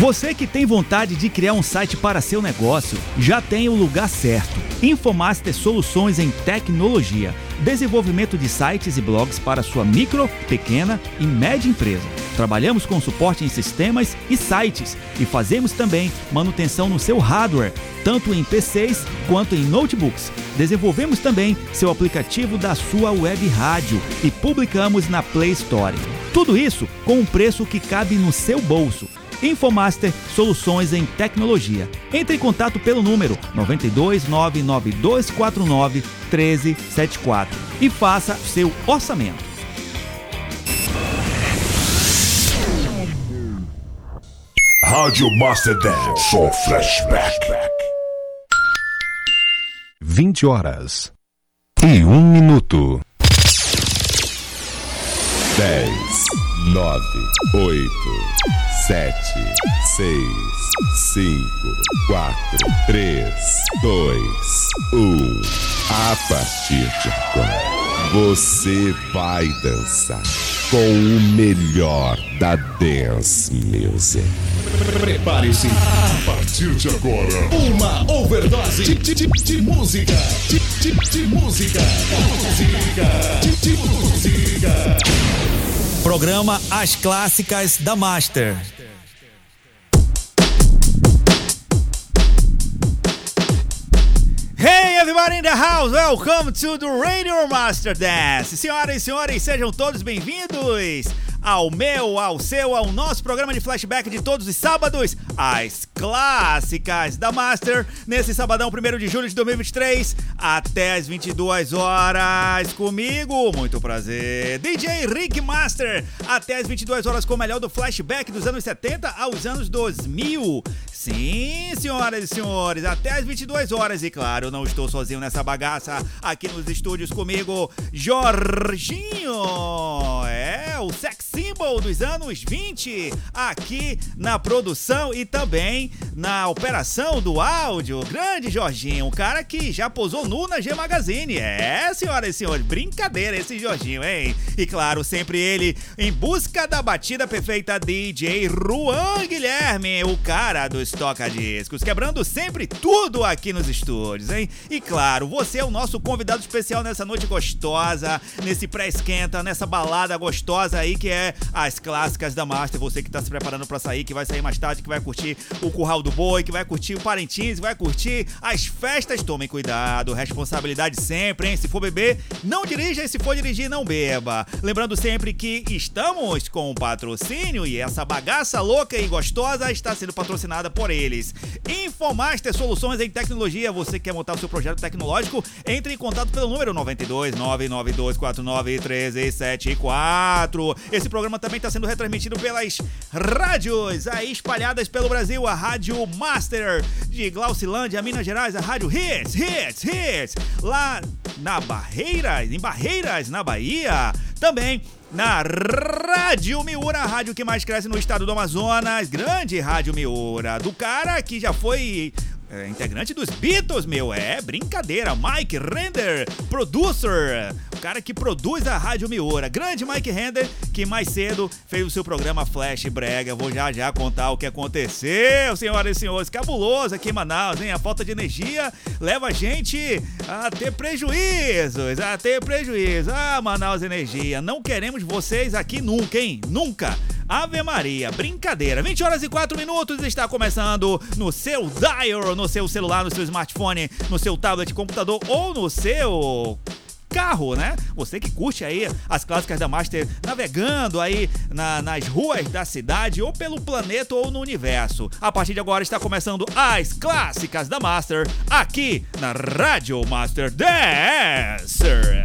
Você que tem vontade de criar um site para seu negócio, já tem o lugar certo. Infomaster Soluções em Tecnologia. Desenvolvimento de sites e blogs para sua micro, pequena e média empresa. Trabalhamos com suporte em sistemas e sites e fazemos também manutenção no seu hardware, tanto em PCs quanto em notebooks. Desenvolvemos também seu aplicativo da sua web rádio e publicamos na Play Store. Tudo isso com um preço que cabe no seu bolso. Infomaster Soluções em Tecnologia. Entre em contato pelo número 92 99249 1374 e faça seu orçamento. Rádio Master Dance, só flashback. 20 horas e 1 minuto. 10, 9, 8, sete, seis, cinco, quatro, três, dois, um. A partir de agora, você vai dançar com o melhor da dance music. Prepare-se. A partir de agora, uma overdose de, de, de, de música. De, de, de música. Música. De música. Programa As Clássicas da Master. Hey everybody in the house, welcome to the Radio Master Dance. Senhoras e senhores, sejam todos bem-vindos ao meu, ao seu, ao nosso programa de flashback de todos os sábados, as clássicas da Master, nesse sabadão 1 de julho de 2023, até as 22 horas comigo. Muito prazer. DJ Rick Master, até as 22 horas com o melhor do flashback dos anos 70 aos anos 2000. Sim, senhoras e senhores, até as 22 horas. E claro, não estou sozinho nessa bagaça. Aqui nos estúdios comigo, Jorginho. É, o sex symbol dos anos 20. Aqui na produção e também na operação do áudio. Grande Jorginho, um cara que já posou nu na G Magazine. É, senhoras e senhores, brincadeira esse Jorginho, hein? E claro, sempre ele em busca da batida perfeita DJ Juan Guilherme, o cara dos toca-discos, quebrando sempre tudo aqui nos estúdios, hein? E claro, você é o nosso convidado especial nessa noite gostosa, nesse pré-esquenta, nessa balada gostosa aí que é as clássicas da Master. Você que tá se preparando para sair, que vai sair mais tarde, que vai curtir o Curral do Boi, que vai curtir o Parintins, que vai curtir as festas. Tomem cuidado, responsabilidade sempre, hein? Se for beber, não dirija e se for dirigir, não beba. Lembrando sempre que estamos com patrocínio e essa bagaça louca e gostosa está sendo patrocinada por eles. Infomaster Soluções em Tecnologia. Você quer montar o seu projeto tecnológico? Entre em contato pelo número 92 99249 1374. Esse programa também está sendo retransmitido pelas rádios aí espalhadas pelo Brasil. A Rádio Master de Glaucilândia, Minas Gerais. A Rádio Hits, Hits, Hits. Lá na Barreiras, em Barreiras, na Bahia. Também na Rádio Miura, a rádio que mais cresce no estado do Amazonas. Grande Rádio Miura, do cara que já foi é, integrante dos Beatles, meu. É brincadeira. Mike Render, producer. O cara que produz a Rádio Miura. Grande Mike Render, que mais cedo fez o seu programa Flash Brega. Vou já já contar o que aconteceu, senhoras e senhores. Cabuloso aqui em Manaus, hein? A falta de energia leva a gente a ter prejuízos, a ter prejuízo. Ah, Manaus Energia, não queremos vocês aqui nunca, hein? Nunca. Ave Maria, brincadeira. 20 horas e 4 minutos está começando no seu dial, no seu celular, no seu smartphone, no seu tablet, computador ou no seu carro, né? Você que curte aí as clássicas da Master navegando aí na, nas ruas da cidade ou pelo planeta ou no universo. A partir de agora está começando as clássicas da Master aqui na Rádio Master Dancer.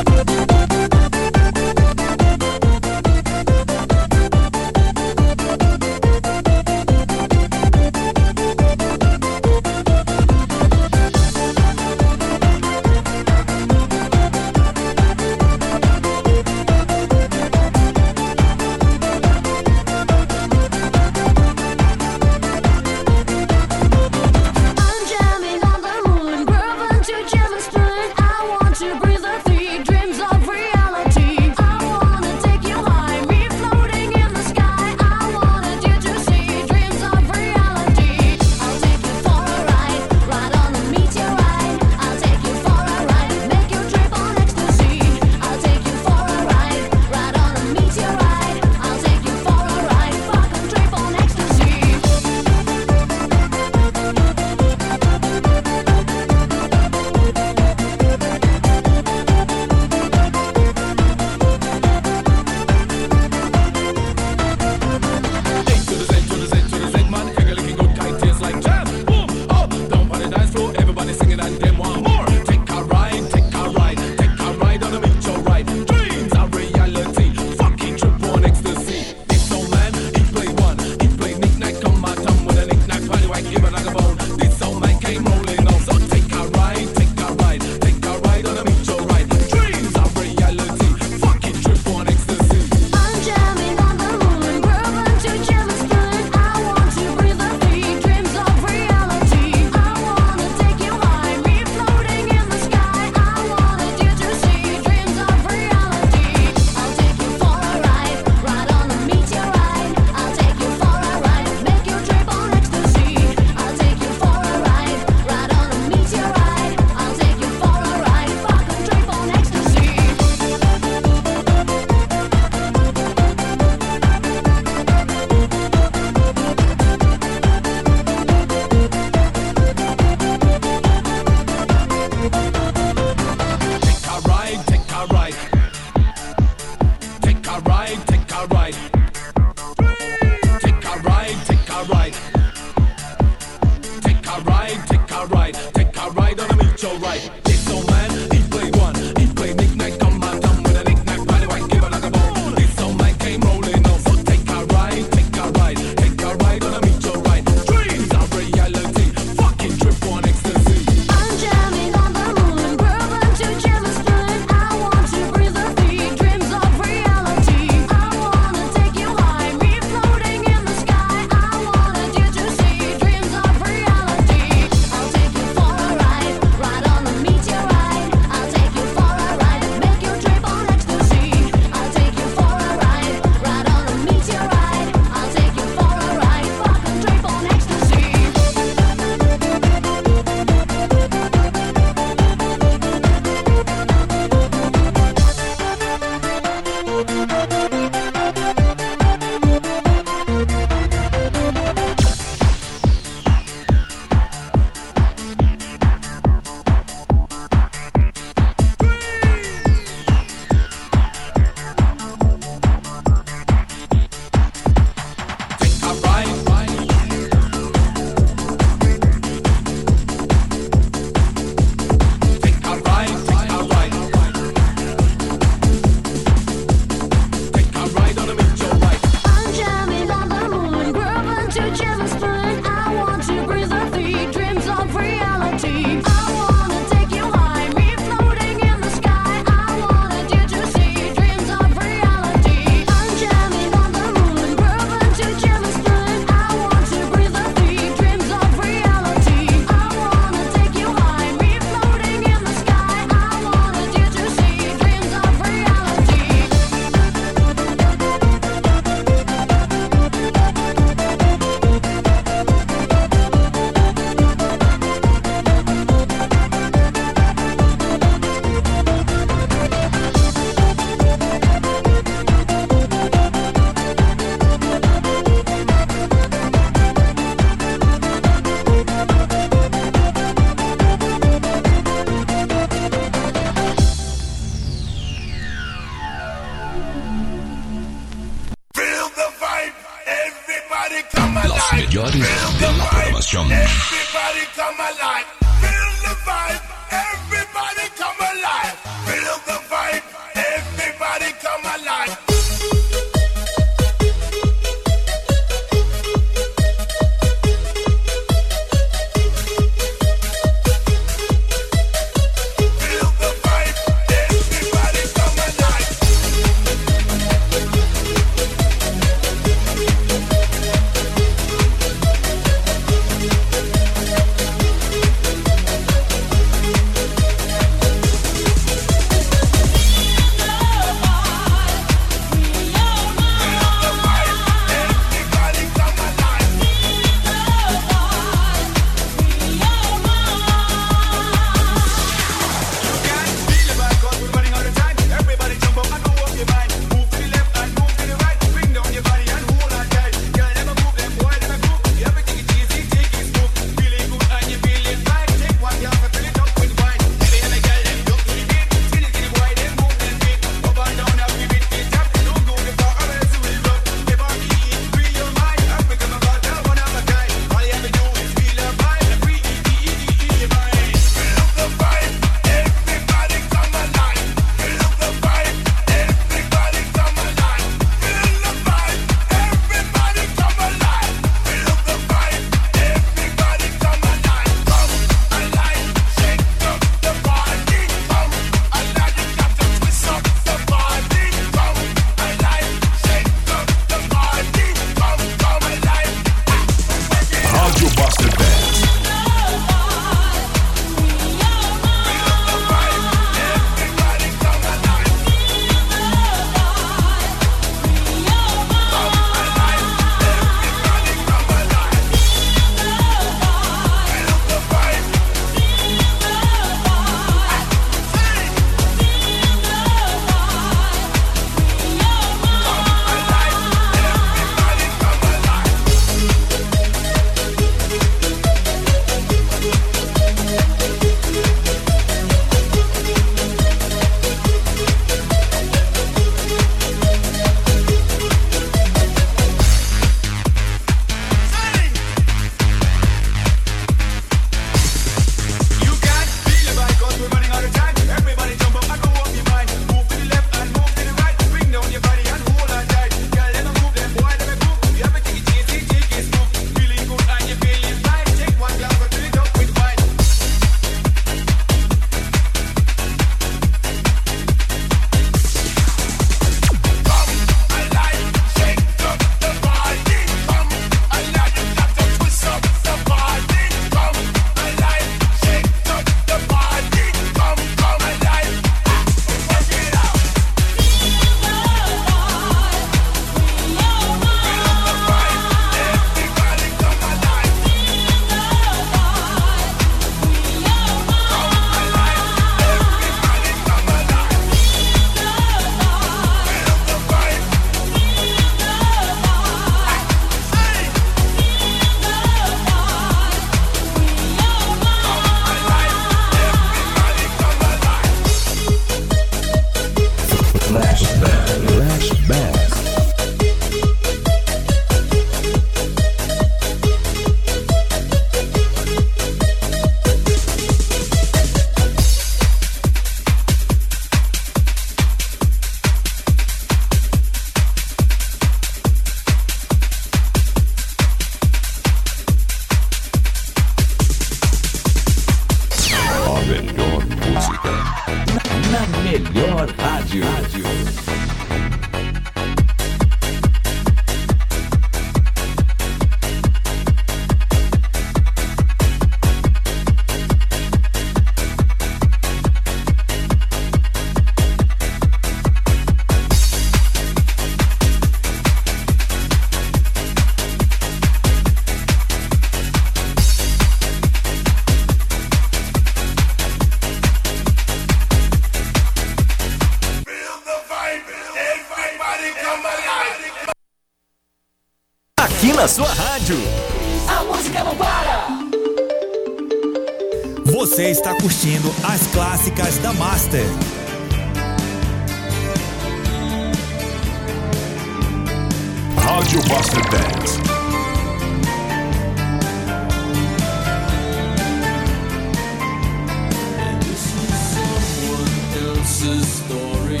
Story.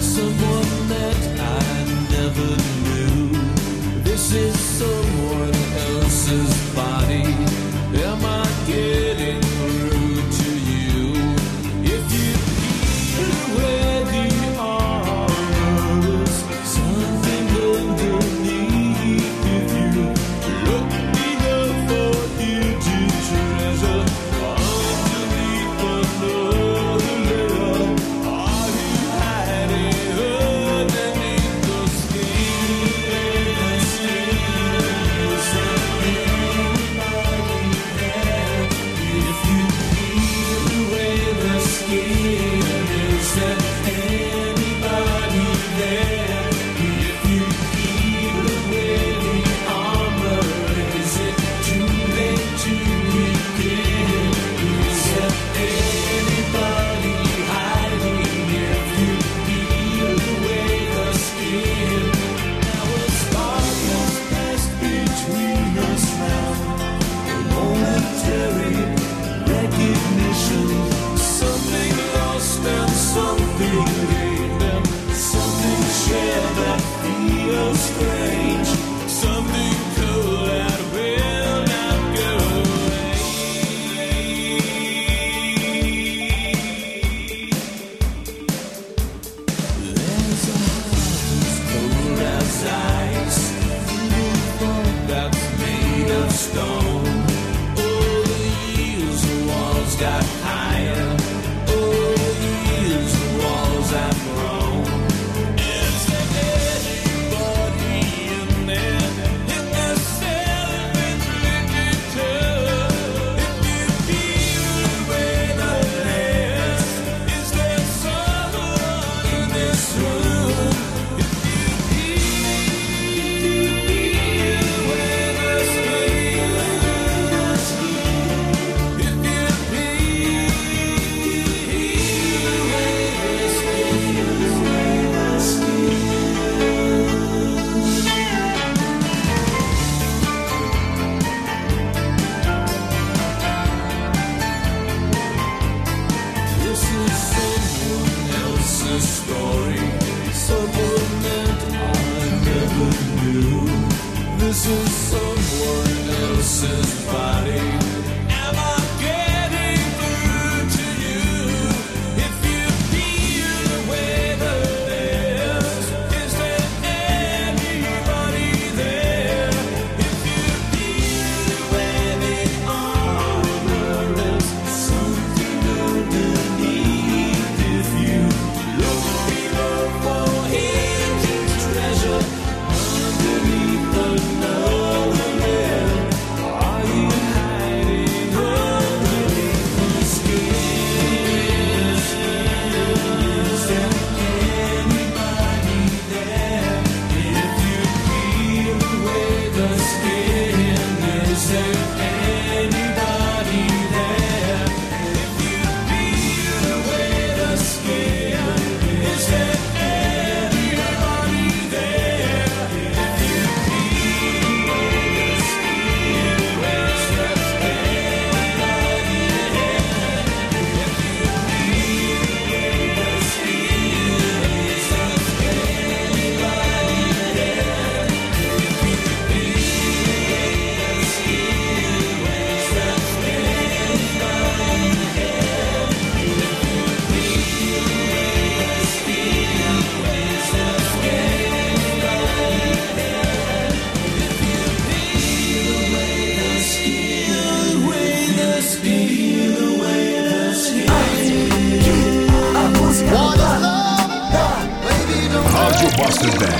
Someone that I never knew. the best.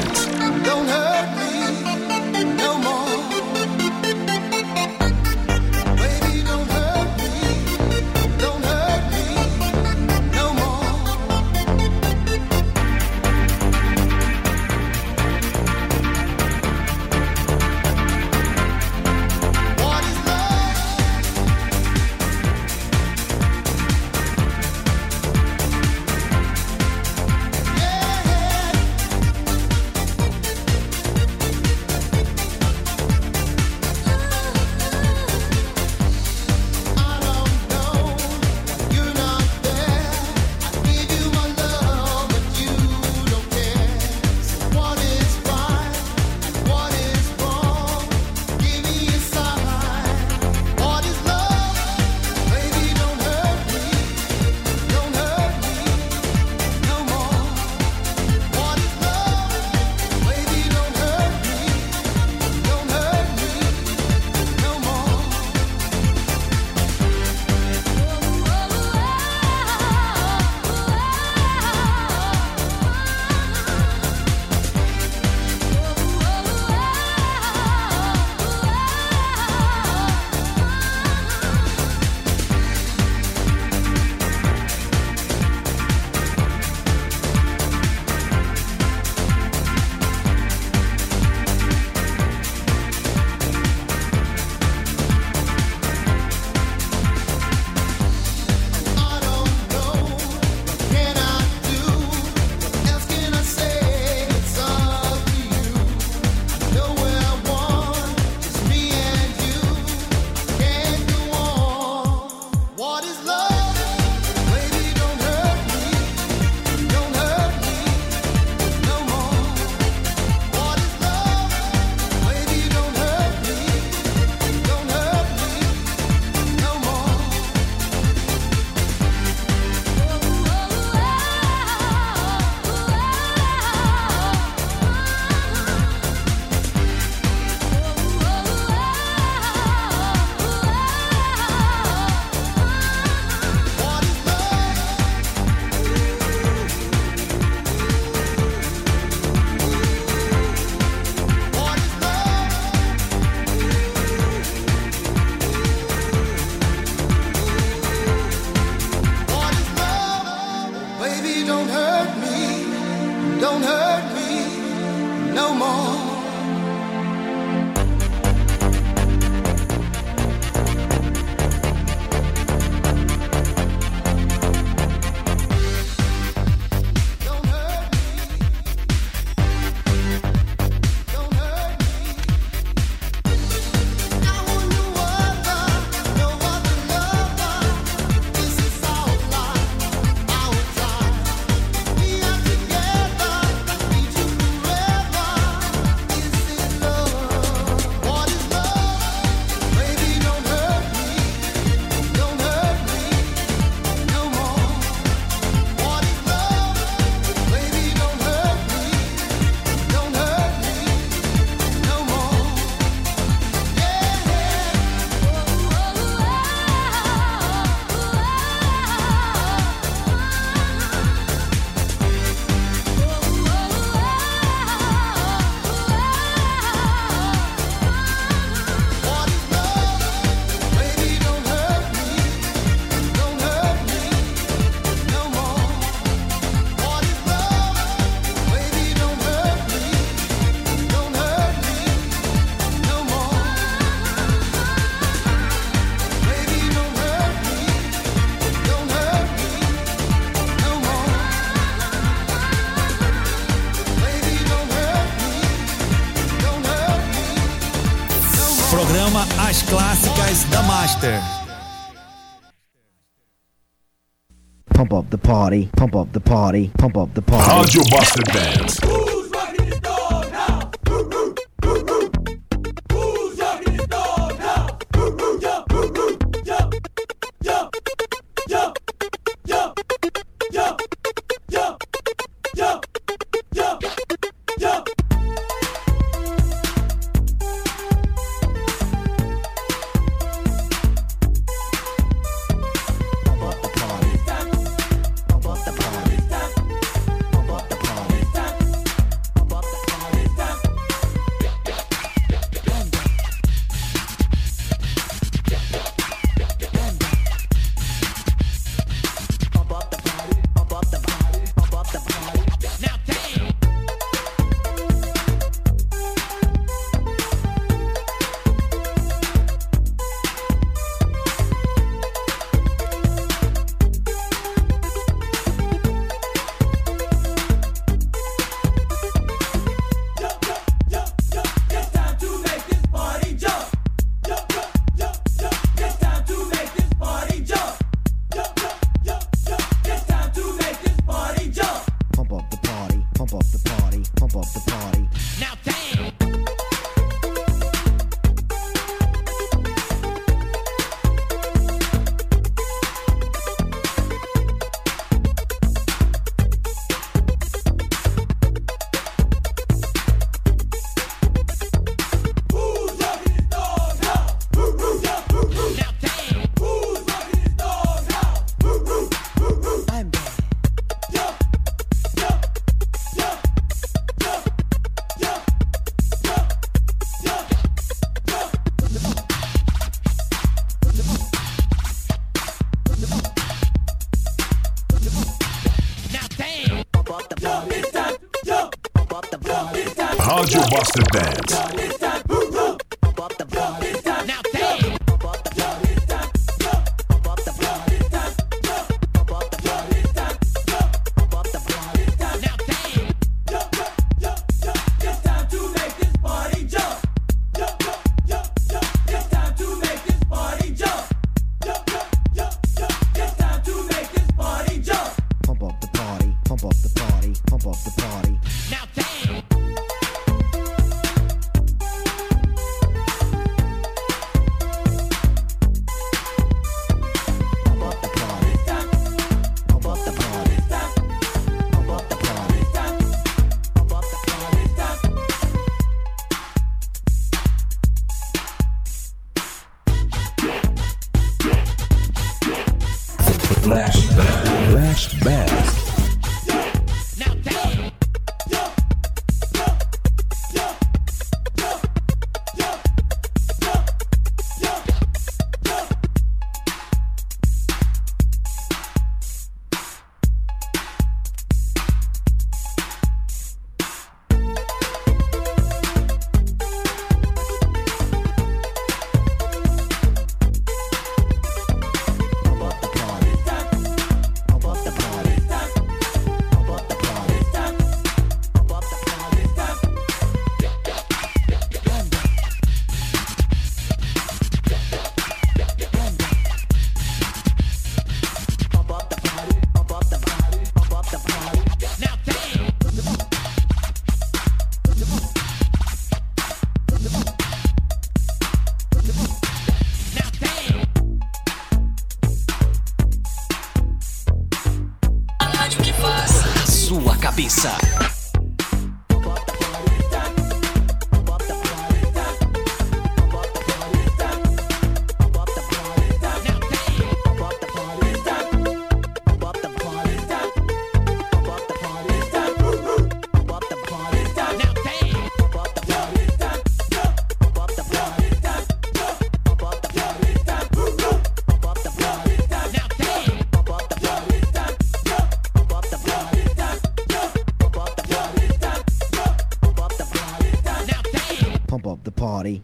party, pump up the party, pump up the party. Rádio Master Dance.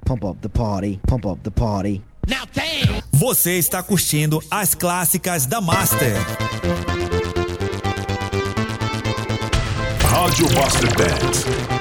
Pump up the party, pump up the party. Now damn! Você está curtindo as clássicas da Master. Rádio Master Dance.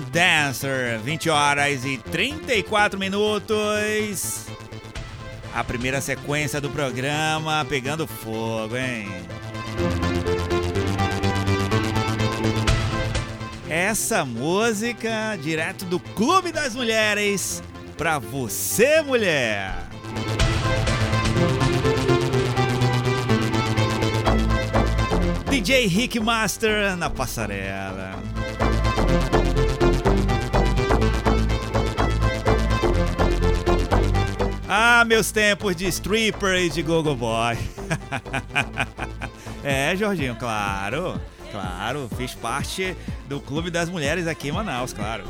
Dancer, 20 horas e 34 minutos. A primeira sequência do programa pegando fogo, hein? Essa música direto do Clube das Mulheres pra você, mulher. DJ Rick Master na passarela. Meus tempos de stripper e de gogo boy. é, Jorginho, claro. Claro, fiz parte do Clube das Mulheres aqui em Manaus, claro.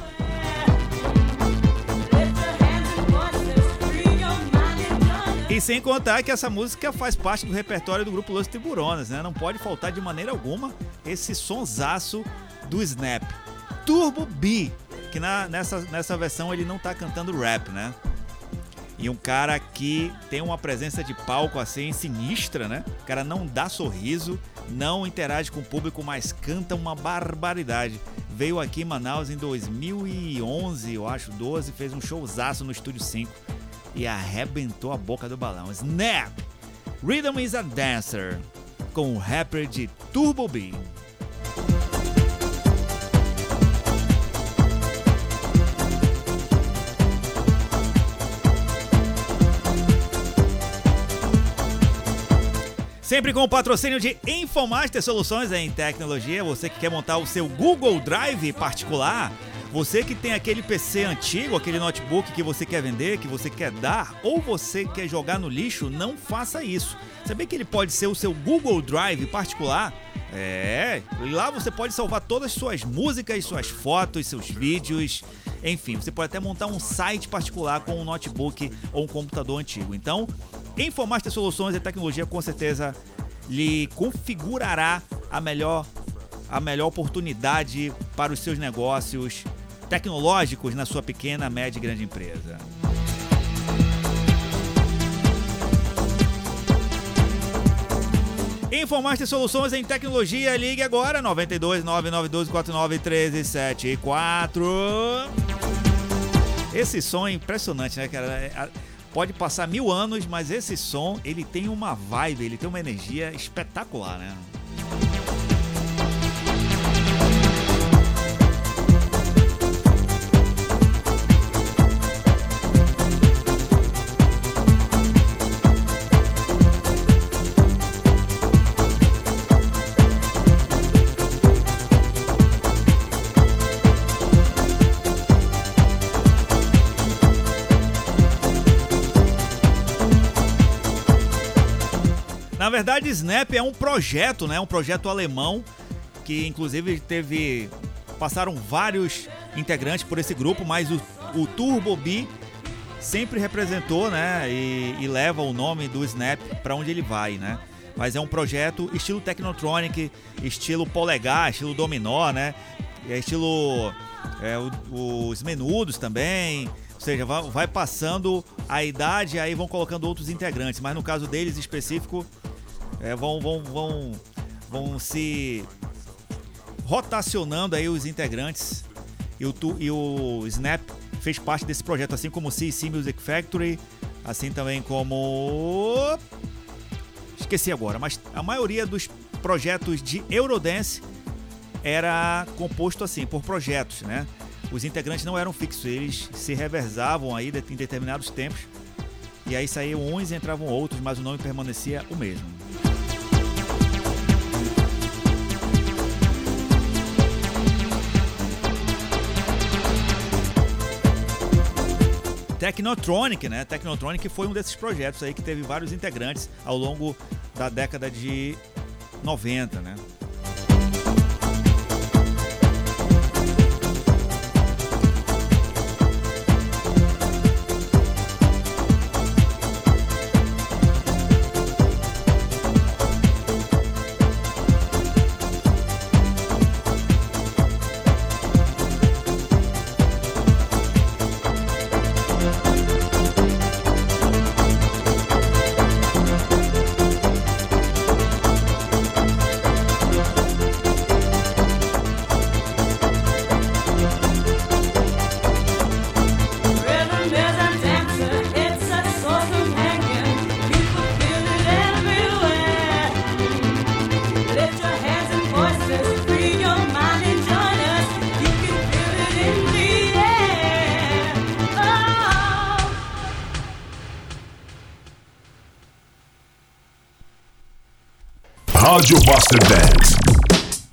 E sem contar que essa música faz parte do repertório do grupo Los Tiburones, né? Não pode faltar de maneira alguma esse sonsaço do Snap. Turbo B, que na- nessa, nessa versão ele não tá cantando rap, né? E um cara que tem uma presença de palco assim sinistra, né? O cara não dá sorriso, não interage com o público, mas canta uma barbaridade. Veio aqui em Manaus em 2011, eu acho, 12, fez um showzaço no Estúdio 5 e arrebentou a boca do balão. Snap! Rhythm is a Dancer, com o rapper de Turbo B. Sempre com o patrocínio de Infomaster Soluções em Tecnologia. Você que quer montar o seu Google Drive particular, você que tem aquele PC antigo, aquele notebook que você quer vender, que você quer dar, ou você quer jogar no lixo, não faça isso. Sabia que ele pode ser o seu Google Drive particular? É, lá você pode salvar todas as suas músicas, suas fotos, seus vídeos, enfim, você pode até montar um site particular com um notebook ou um computador antigo. Então, Infomaster Soluções e Tecnologia com certeza lhe configurará a melhor a melhor oportunidade para os seus negócios tecnológicos na sua pequena, média e grande empresa. Infomaster Soluções em Tecnologia, ligue agora 92 992 49 1374. Esse som é impressionante, né, cara? Pode passar mil anos, mas esse som ele tem uma vibe, ele tem uma energia espetacular, né? Verdade, Snap é um projeto, né? Um projeto alemão que inclusive teve passaram vários integrantes por esse grupo, mas o, o Turbo B sempre representou, né? E, e leva o nome do Snap para onde ele vai, né? Mas é um projeto estilo Technotronic, estilo polegar, estilo dominó, né? É estilo é, o- os menudos também. Ou seja, vai, vai passando a idade, aí vão colocando outros integrantes. Mas no caso deles específico, é, vão, vão, vão, vão se rotacionando aí os integrantes. E o, Tu- e o Snap fez parte desse projeto, assim como o CC Music Factory, assim também como. Esqueci agora, mas a maioria dos projetos de Eurodance era composto assim, por projetos, né? Os integrantes não eram fixos, eles se reversavam aí em determinados tempos. E aí saíam uns e entravam outros, mas o nome permanecia o mesmo. Technotronic, né? Technotronic foi um desses projetos aí que teve vários integrantes ao longo da década de 90, né?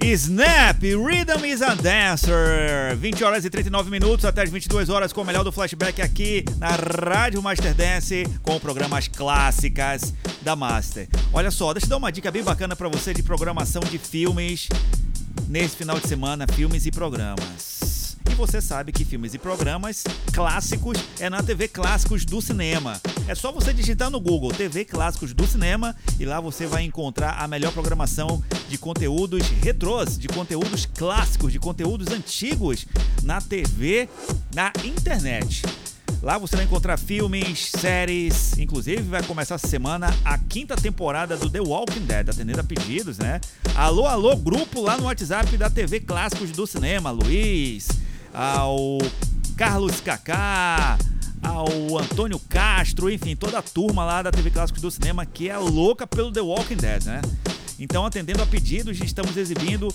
Snap, Rhythm is a Dancer. 20 horas e 39 minutos até as 22 horas com o melhor do flashback aqui na Rádio Master Dance com programas clássicas da Master. Olha só, deixa eu dar uma dica bem bacana pra você de programação de filmes nesse final de semana, filmes e programas. E você sabe que filmes e programas clássicos é na TV Clássicos do Cinema. É só você digitar no Google TV Clássicos do Cinema e lá você vai encontrar a melhor programação de conteúdos retrôs, de conteúdos clássicos, de conteúdos antigos na TV, na internet. Lá você vai encontrar filmes, séries, inclusive vai começar essa semana a quinta temporada do The Walking Dead, atendendo a pedidos, né? Alô, alô, grupo lá no WhatsApp da TV Clássicos do Cinema, Luiz, ao Carlos Kaká, ao Antônio Castro, enfim, toda a turma lá da TV Clássicos do Cinema que é louca pelo The Walking Dead, né? Então, atendendo a pedidos, estamos exibindo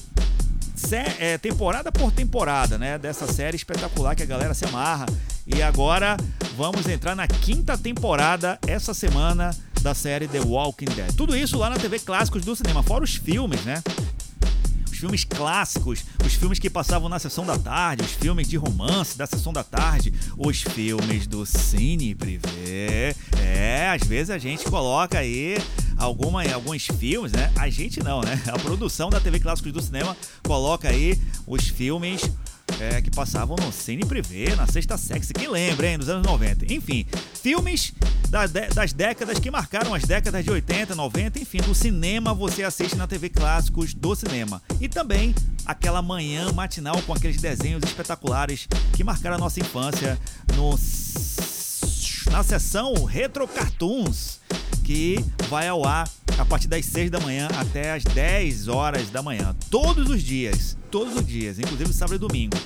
é, temporada por temporada, né? Dessa série espetacular que a galera se amarra. E agora vamos entrar na quinta temporada essa semana da série The Walking Dead. Tudo isso lá na TV Clássicos do Cinema, fora os filmes, né? Filmes clássicos, os filmes que passavam na sessão da tarde, os filmes de romance da sessão da tarde, os filmes do Cine Privé. É, às vezes a gente coloca aí alguma, alguns filmes, né? A gente não, né? A produção da TV Clássicos do Cinema coloca aí os filmes é, que passavam no Cine Privé, na Sexta Sexy. Quem lembra, hein? Dos anos 90. Enfim, filmes da das décadas que marcaram as décadas de 80, 90, enfim, do cinema você assiste na TV Clássicos do Cinema. E também aquela manhã matinal com aqueles desenhos espetaculares que marcaram a nossa infância no, na sessão Retro Cartoons, que vai ao ar a partir das 6 da manhã até as 10 horas da manhã. Todos os dias, todos os dias, inclusive sábado e domingo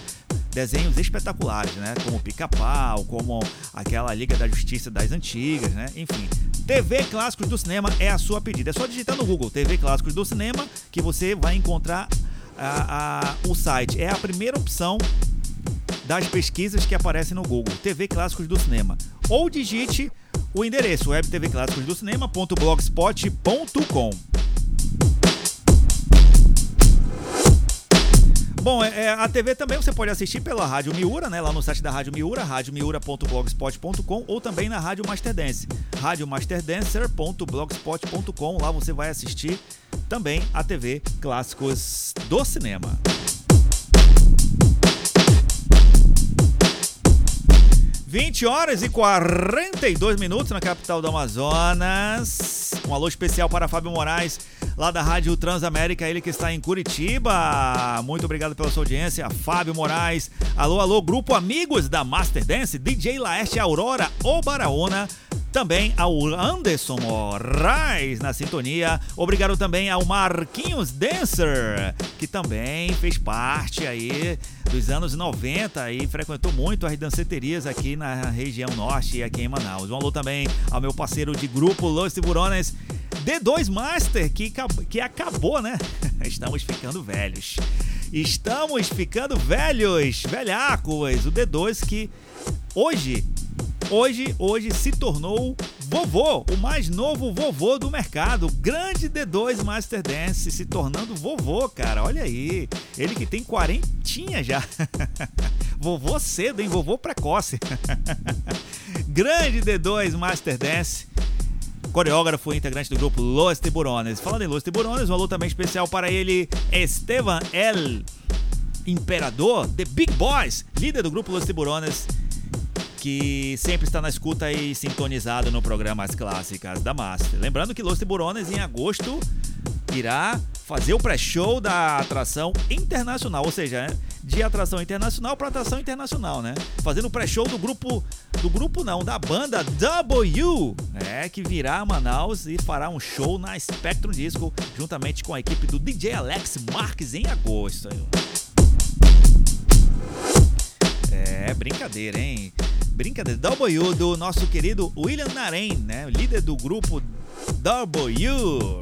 desenhos espetaculares, né? Como Pica-Pau, como aquela Liga da Justiça das Antigas, né? Enfim, TV Clássicos do Cinema é a sua pedida. É só digitar no Google TV Clássicos do Cinema que você vai encontrar a- a- o site. É a primeira opção das pesquisas que aparecem no Google, TV Clássicos do Cinema. Ou digite o endereço webtvclássicosdocinema.blogspot.com. Bom, é, é, a TV também você pode assistir pela Rádio Miura, né? Lá no site da Rádio Miura, radiomiura.blogspot.com ou também na Rádio Master Dance, radiomasterdancer.blogspot.com. Lá você vai assistir também a TV Clássicos do Cinema. Vinte horas e 42 minutos na capital do Amazonas. Um alô especial para Fábio Moraes, lá da Rádio Transamérica, ele que está em Curitiba. Muito obrigado pela sua audiência, Fábio Moraes. Alô, alô, grupo Amigos da Master Dance, DJ Laeste Aurora Obaraona. Também ao Anderson Moraes na sintonia. Obrigado também ao Marquinhos Dancer, que também fez parte aí dos anos 90 e frequentou muito as danceterias aqui na região norte e aqui em Manaus. Um alô também ao meu parceiro de grupo Los Tiburones, D2 Master, que, que acabou, né? Estamos ficando velhos. Estamos ficando velhos, velhacos. O D2 que hoje Hoje, hoje se tornou vovô, o mais novo vovô do mercado. Grande D2 Master Dance se tornando vovô, cara. Olha aí. Ele que tem quarentinha já. vovô cedo, hein? Vovô precoce. Grande D2 Master Dance. Coreógrafo e integrante do grupo Los Tiburones. Falando em Los Tiburones, um alô também especial para ele, Esteban El Imperador, The Big Boys, líder do grupo Los Tiburones que sempre está na escuta e sintonizado no programa As Clássicas da Master. Lembrando que Los Tiburones em agosto irá fazer o pré-show da atração internacional, ou seja, né, de atração internacional para atração internacional, né? Fazendo o pré-show do grupo do grupo não, da banda W, é que virá a Manaus e fará um show na Spectrum Disco juntamente com a equipe do DJ Alex Marques em agosto. É brincadeira, hein? Brincadeira, W do nosso querido William Naren, né? Líder do grupo W.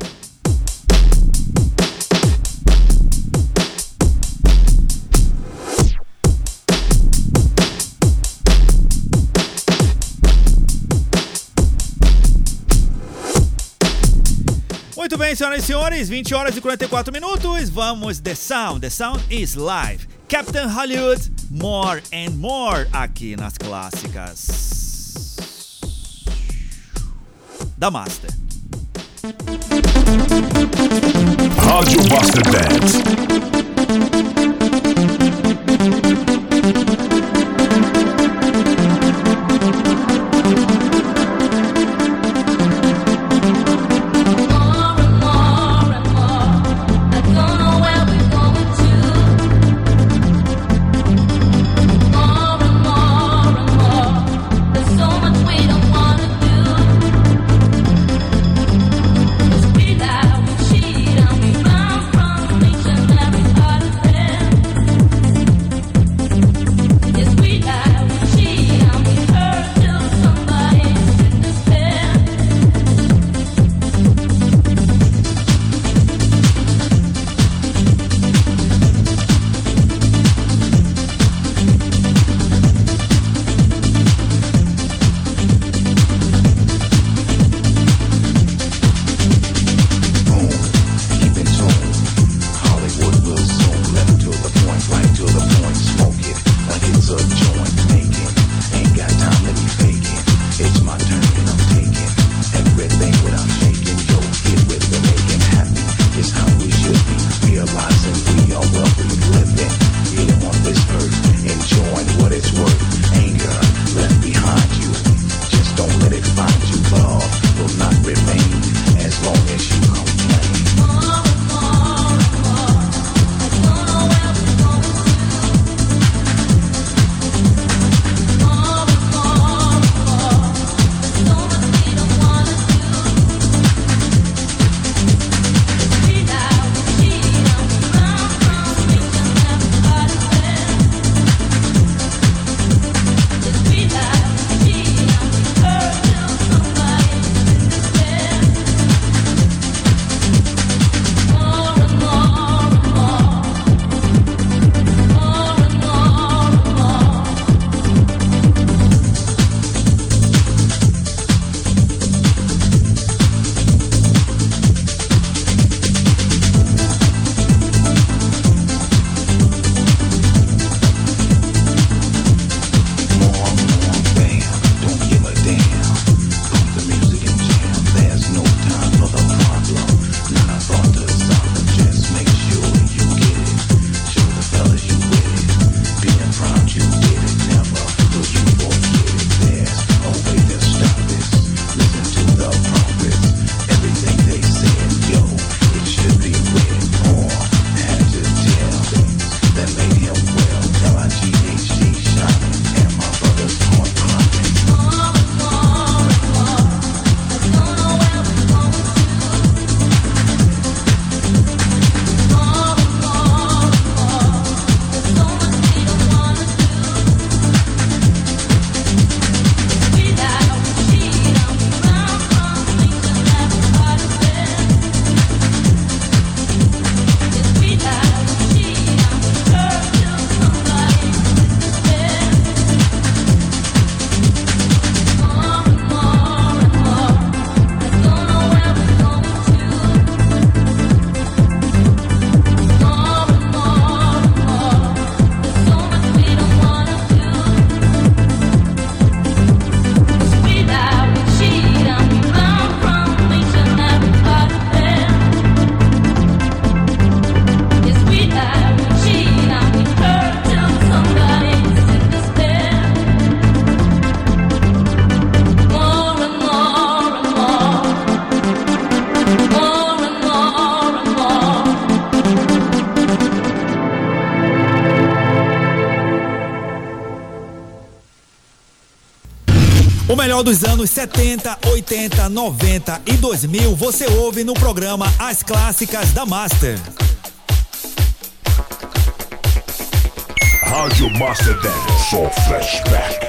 Muito bem, senhoras e senhores, 20 horas e 44 minutos, vamos The Sound, The Sound is Live. Captain Hollywood, More and More aqui nas clássicas da Master. Rádio Master Dance. melhor dos anos 70, 80, 90 e 2000 você ouve no programa As Clássicas da Master. Rádio Master 10, só flashback.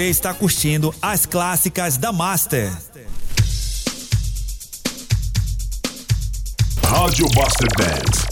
Você está curtindo as clássicas da Master. Rádio Master Dance.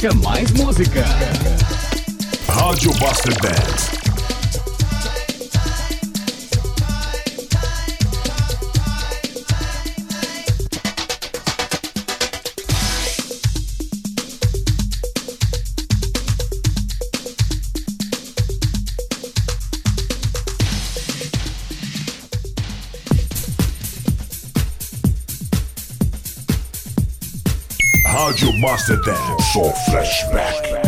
toca mais música. Rádio Buster Dance. How'd you master that? So flashback.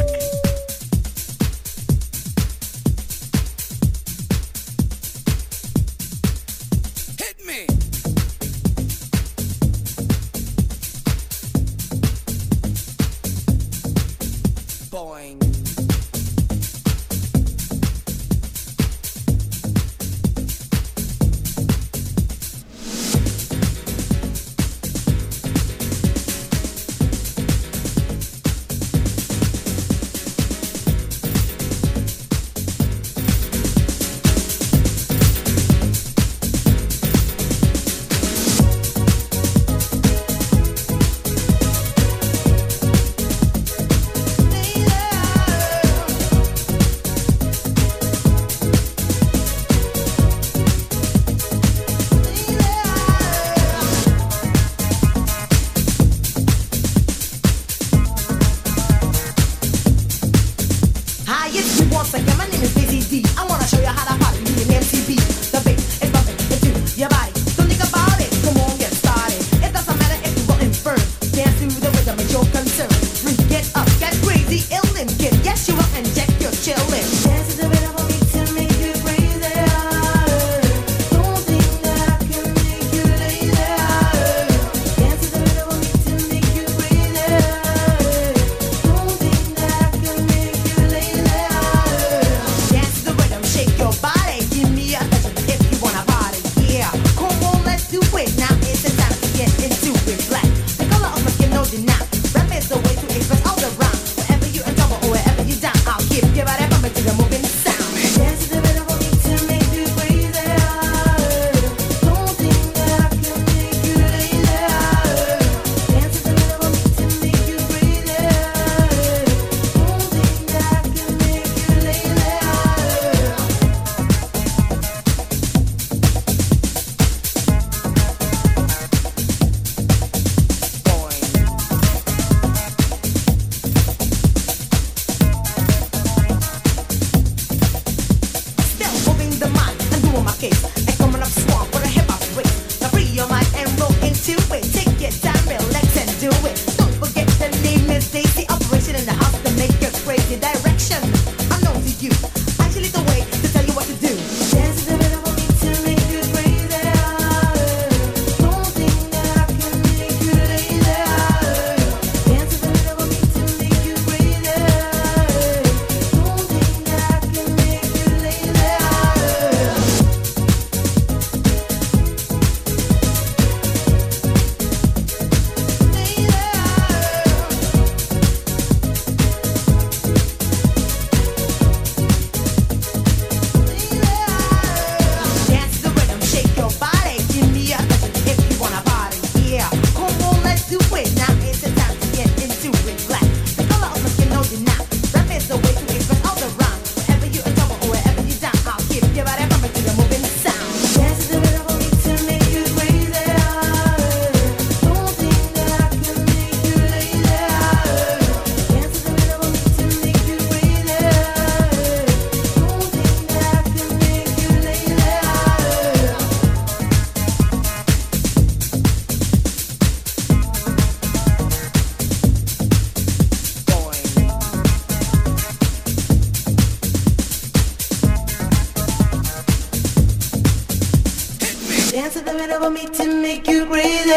me to make you crazy.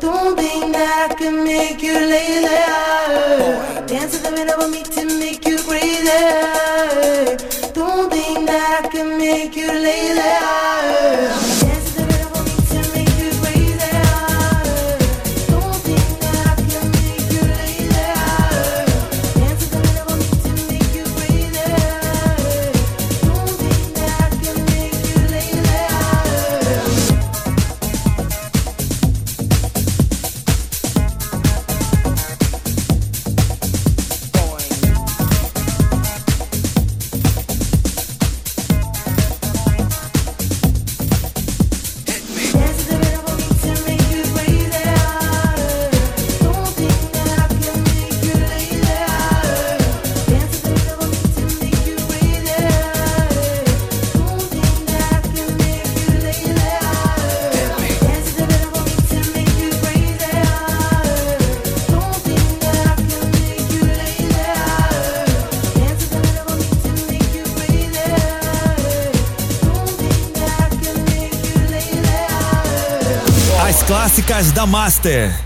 Don't think that I can make you lazy. Dance to the rhythm of me to make you crazy. Don't think that I can make you lazy. dicas da Master.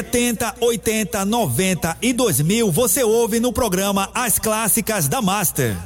70, 80, 90 e 2000 você ouve no programa As Clássicas da Master.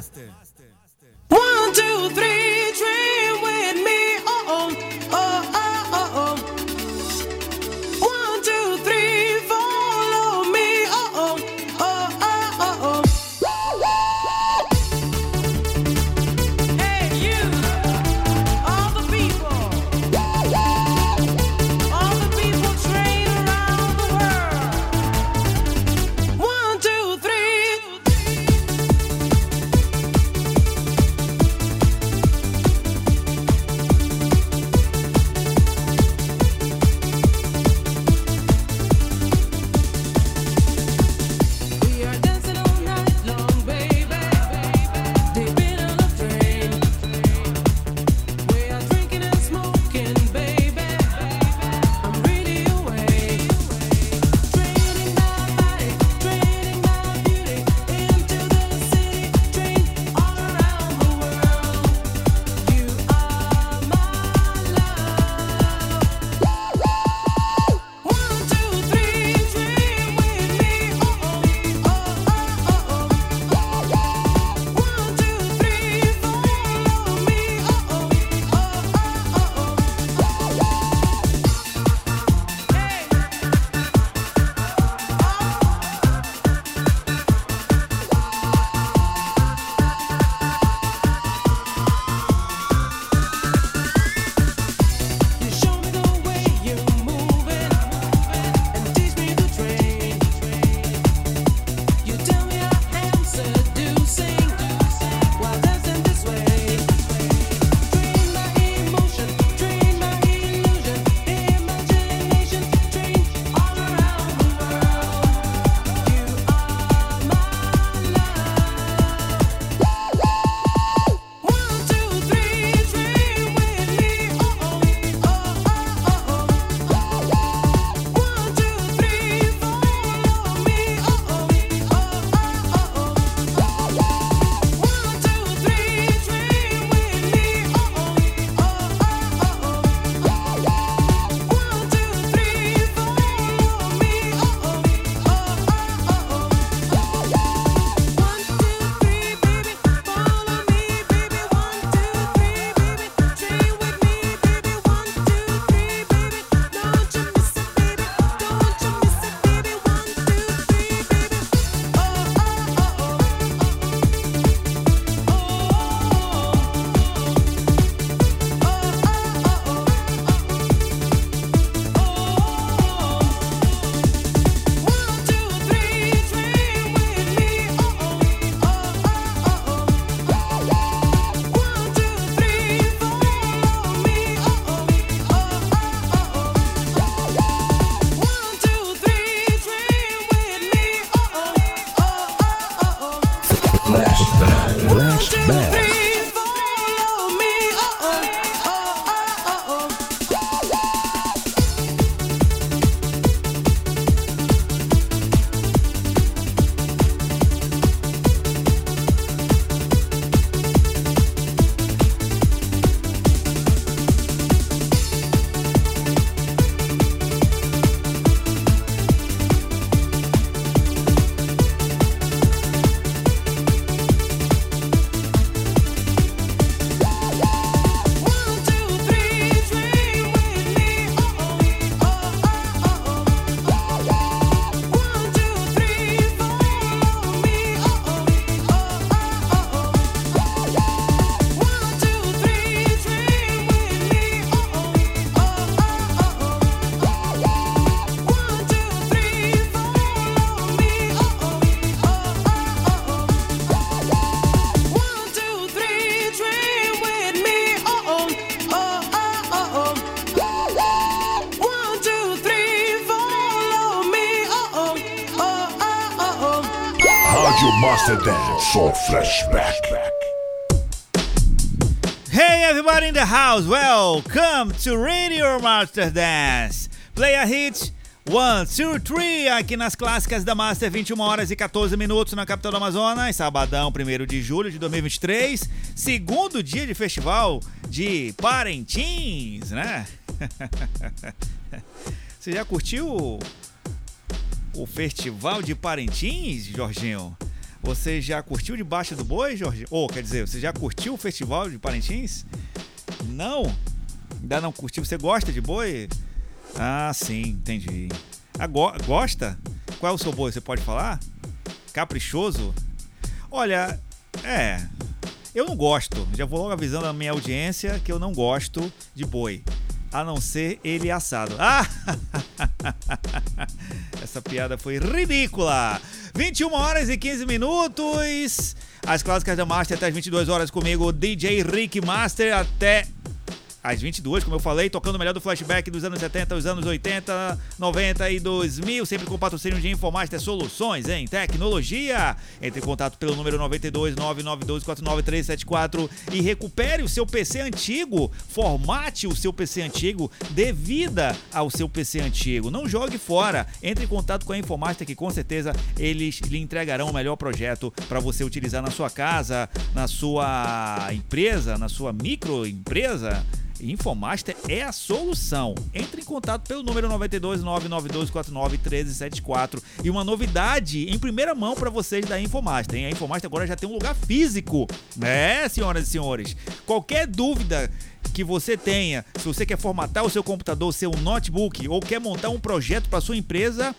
Flashback. Hey everybody in the house, welcome to Radio Master Dance. Play a hit 1, 2, 3 aqui nas clássicas da Master, 21 horas e 14 minutos na capital do Amazonas, sabadão 1 de julho de 2023, segundo dia de festival de Parentins, né? Você já curtiu o festival de Parentins, Jorginho? Você já curtiu Debaixo do Boi, Jorginho? Ou, quer dizer, você já curtiu o festival de Parintins? Não? Ainda não curtiu? Você gosta de boi? Ah, sim, entendi. Agora, gosta? Qual é o seu boi? Você pode falar? Caprichoso? Olha, é. Eu não gosto. Já vou logo avisando a minha audiência que eu não gosto de boi. A não ser ele assado. Ah! Essa piada foi ridícula. 21 horas e 15 minutos. As clássicas da Master até as 22 horas comigo, DJ Rick Master até às 22, como eu falei, tocando o melhor do flashback dos anos 70, os anos 80, 90 e 2000, sempre com patrocínio de Infomaster Soluções em Tecnologia. Entre em contato pelo número 92 992493374 e recupere o seu PC antigo, formate o seu PC antigo, dê vida ao seu PC antigo, não jogue fora. Entre em contato com a Infomaster que com certeza eles lhe entregarão o melhor projeto para você utilizar na sua casa, na sua empresa, na sua microempresa. Infomaster é a solução. Entre em contato pelo número 92 99249 1374 e uma novidade em primeira mão para vocês da Infomaster. Hein? A Infomaster agora já tem um lugar físico. É, senhoras e senhores. Qualquer dúvida que você tenha, se você quer formatar o seu computador, seu notebook ou quer montar um projeto para sua empresa,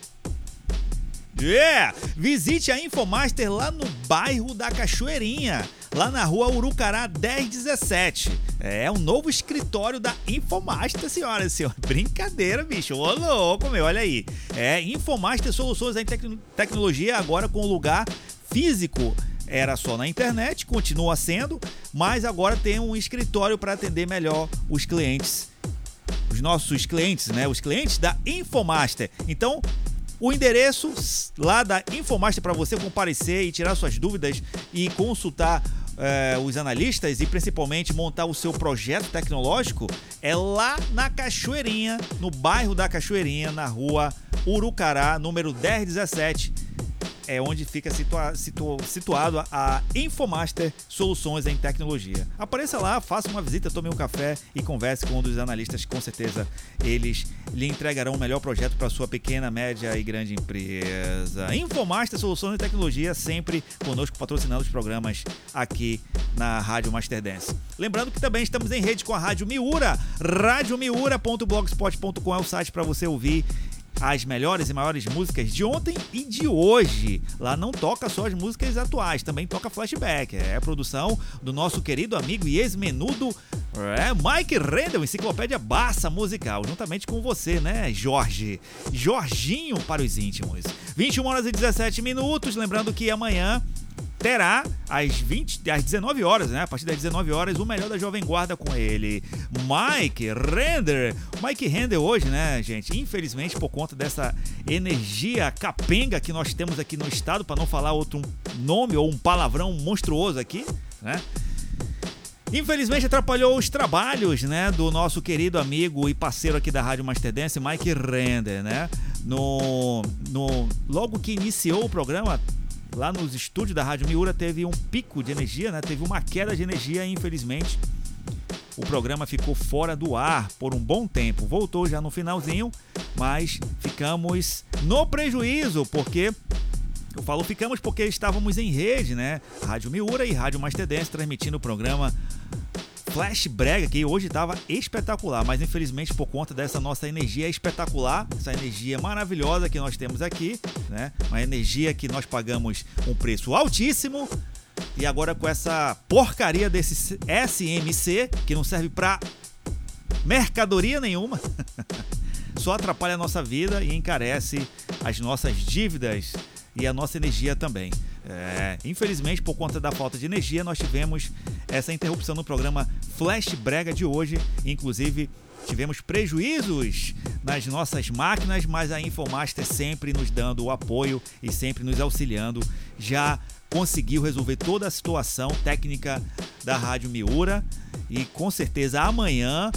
Yeah! Visite a Infomaster lá no bairro da Cachoeirinha, lá na rua Urucará 1017. É um novo escritório da Infomaster, senhoras e senhores. Brincadeira, bicho. Ô, louco, meu, olha aí. É Infomaster Soluções em Tec- Tecnologia, agora com lugar físico. Era só na internet, continua sendo, mas agora tem um escritório para atender melhor os clientes os nossos clientes, né? Os clientes da Infomaster. Então, o endereço lá da Infomaster para você comparecer e tirar suas dúvidas e consultar eh, os analistas e principalmente montar o seu projeto tecnológico é lá na Cachoeirinha, no bairro da Cachoeirinha, na rua Urucará, número 1017 é onde fica situa- situ- situado a Infomaster Soluções em Tecnologia. Apareça lá, faça uma visita, tome um café e converse com um dos analistas, com certeza eles lhe entregarão o melhor projeto para sua pequena, média e grande empresa. Infomaster Soluções em Tecnologia, sempre conosco patrocinando os programas aqui na Rádio Master Dance. Lembrando que também estamos em rede com a Rádio Miura, radiomiura.blogspot.com é o site para você ouvir as melhores e maiores músicas de ontem e de hoje. Lá não toca só as músicas atuais, também toca flashback. É a produção do nosso querido amigo e ex-menudo é, Mike Rendel, enciclopédia Barça Musical, juntamente com você, né, Jorge? Jorginho para os íntimos. 21 horas e 17 minutos. Lembrando que amanhã terá às 20, às 19 horas, né? A partir das 19 horas, o melhor da Jovem Guarda com ele, Mike Render. Mike Render hoje, né, gente? Infelizmente, por conta dessa energia capenga que nós temos aqui no estado, para não falar outro nome ou um palavrão monstruoso aqui, né? Infelizmente atrapalhou os trabalhos, né, do nosso querido amigo e parceiro aqui da Rádio Master Dance, Mike Render, né? No, no logo que iniciou o programa, lá nos estúdios da Rádio Miura teve um pico de energia, né? Teve uma queda de energia, e, infelizmente. O programa ficou fora do ar por um bom tempo. Voltou já no finalzinho, mas ficamos no prejuízo, porque eu falo ficamos porque estávamos em rede, né? Rádio Miura e Rádio Master Dance transmitindo o programa Flash Brega, que hoje estava espetacular, mas infelizmente por conta dessa nossa energia espetacular, essa energia maravilhosa que nós temos aqui, né? Uma energia que nós pagamos um preço altíssimo e agora com essa porcaria desse SMC que não serve para mercadoria nenhuma. Só atrapalha a nossa vida e encarece as nossas dívidas e a nossa energia também. É, infelizmente, por conta da falta de energia, nós tivemos essa interrupção no programa Flash Brega de hoje. Inclusive, tivemos prejuízos nas nossas máquinas, mas a Infomaster sempre nos dando o apoio e sempre nos auxiliando. Já conseguiu resolver toda a situação técnica da Rádio Miura e com certeza amanhã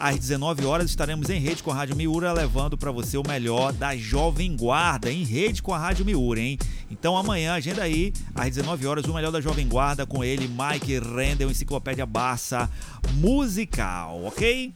às 19 horas estaremos em rede com a Rádio Miura, levando para você o melhor da Jovem Guarda, em rede com a Rádio Miura, hein? Então amanhã, agenda aí, às 19 horas, o melhor da Jovem Guarda com ele, Mike Rendel, Enciclopédia Barça Musical, ok?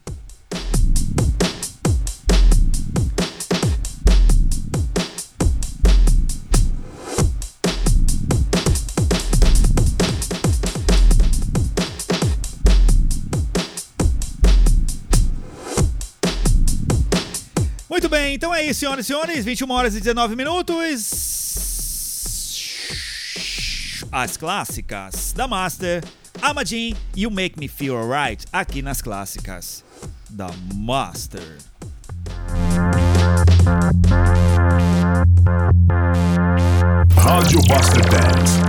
Bem, então é isso, senhoras e senhores. 21 horas e 19 minutos. As clássicas da Master, Amadin e o Make Me Feel Alright aqui nas clássicas da Master. Rádio Master Dance.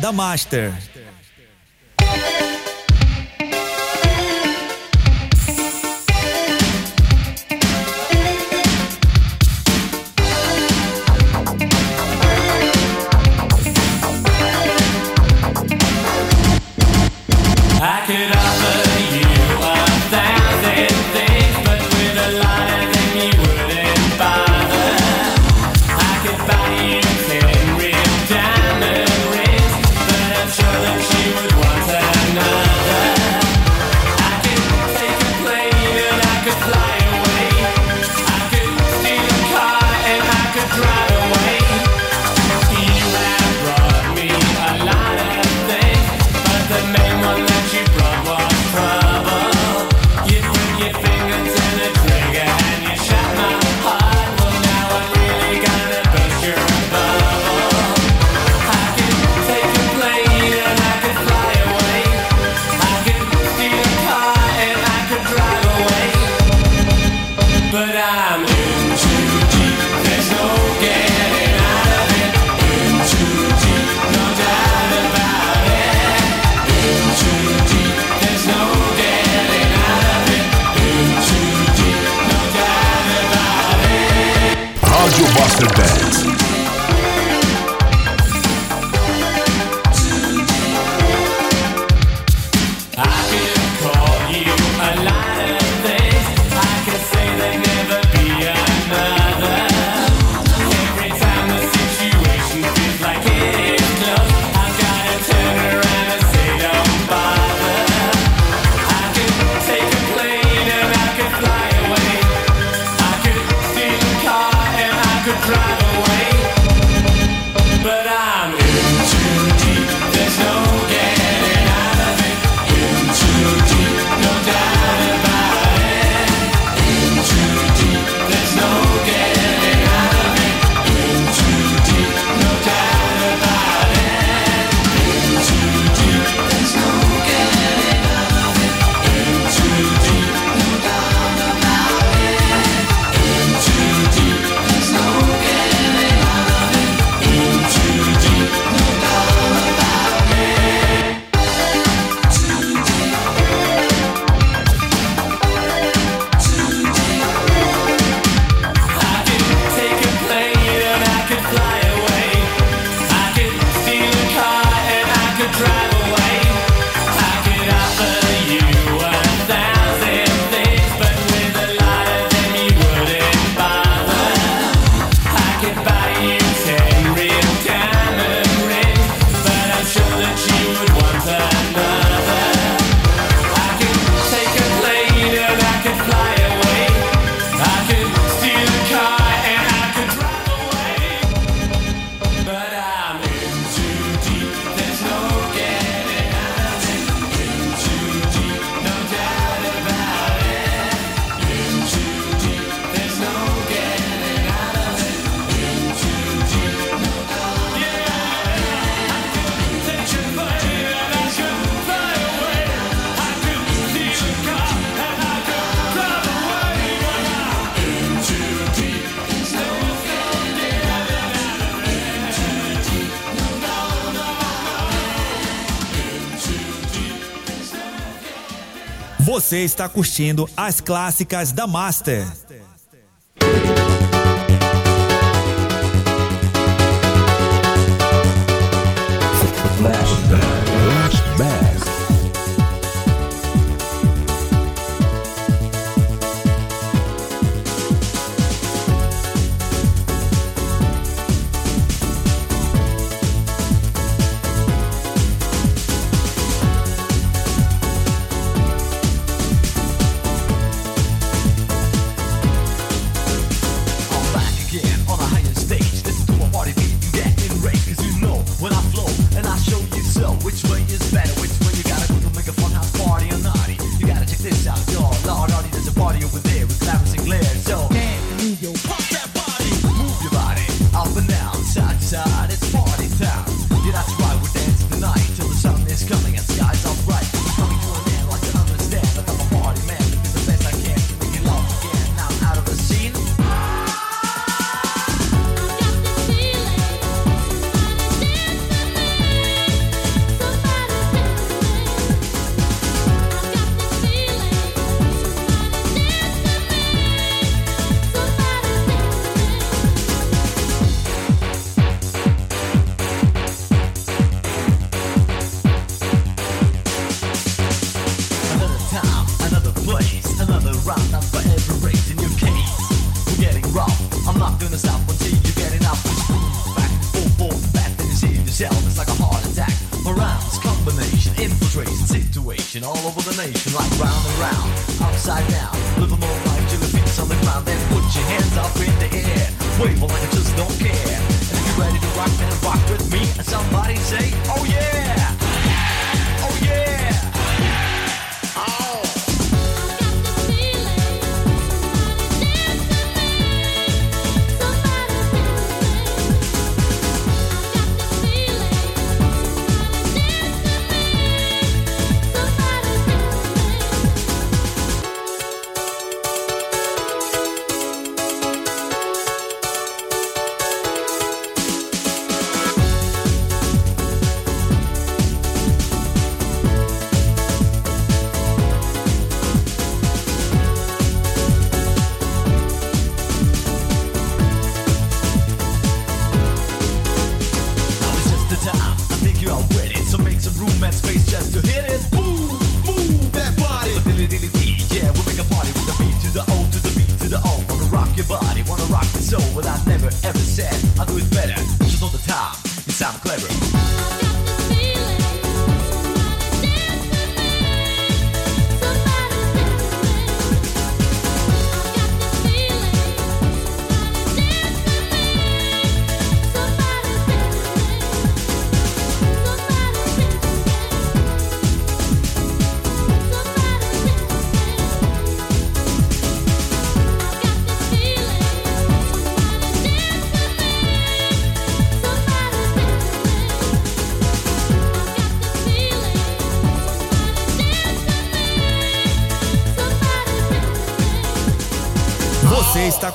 Da Master. Você está curtindo as clássicas da Master.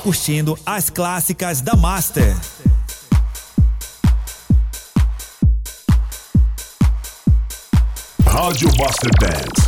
Curtindo as clássicas da Master. Rádio Master Dance.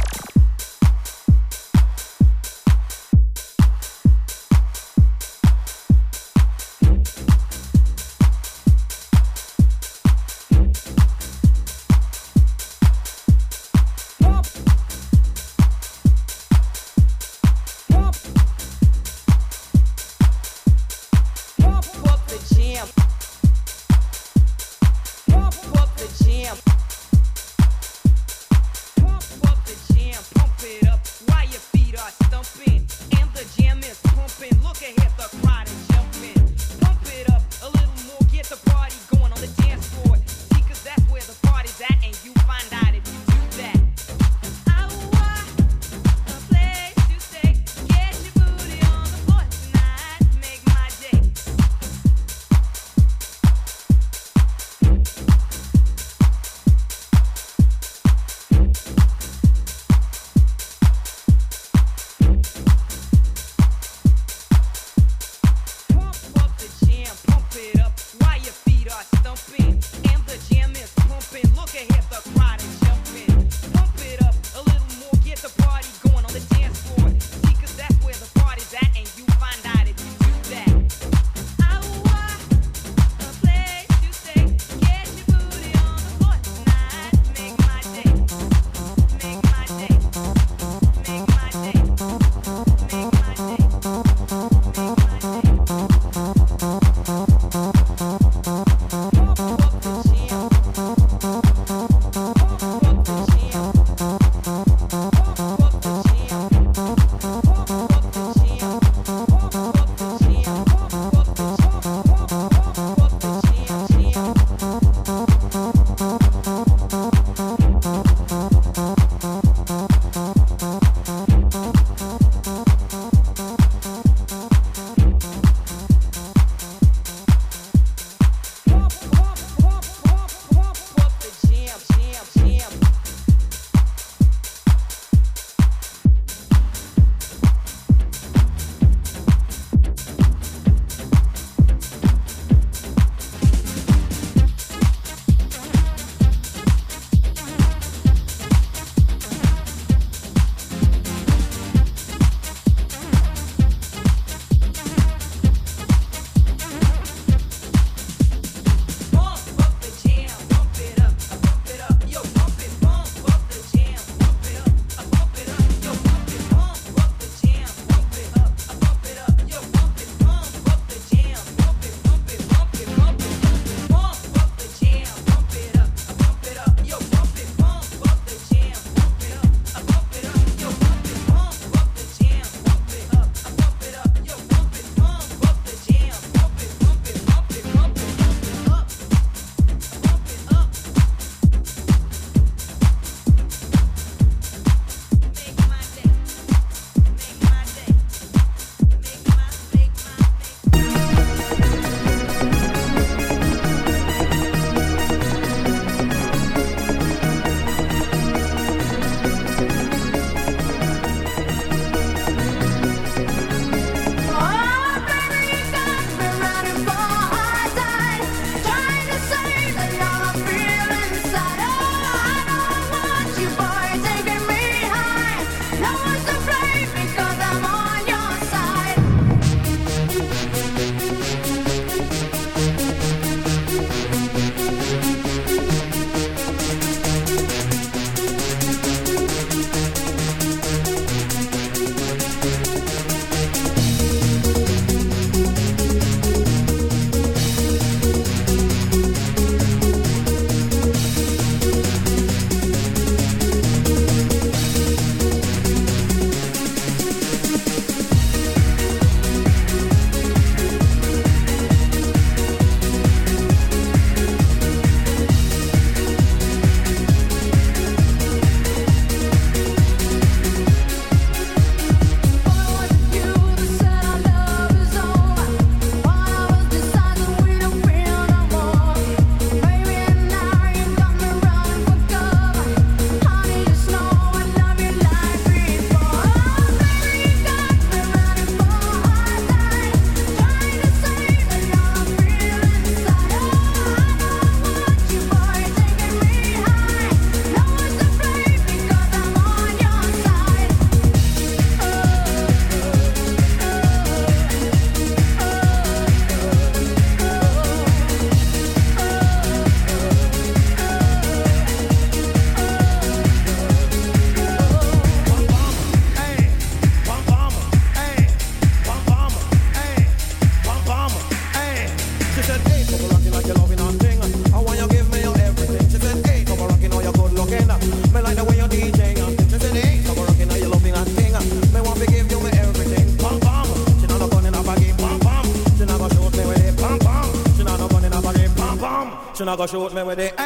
I go shoot me with it.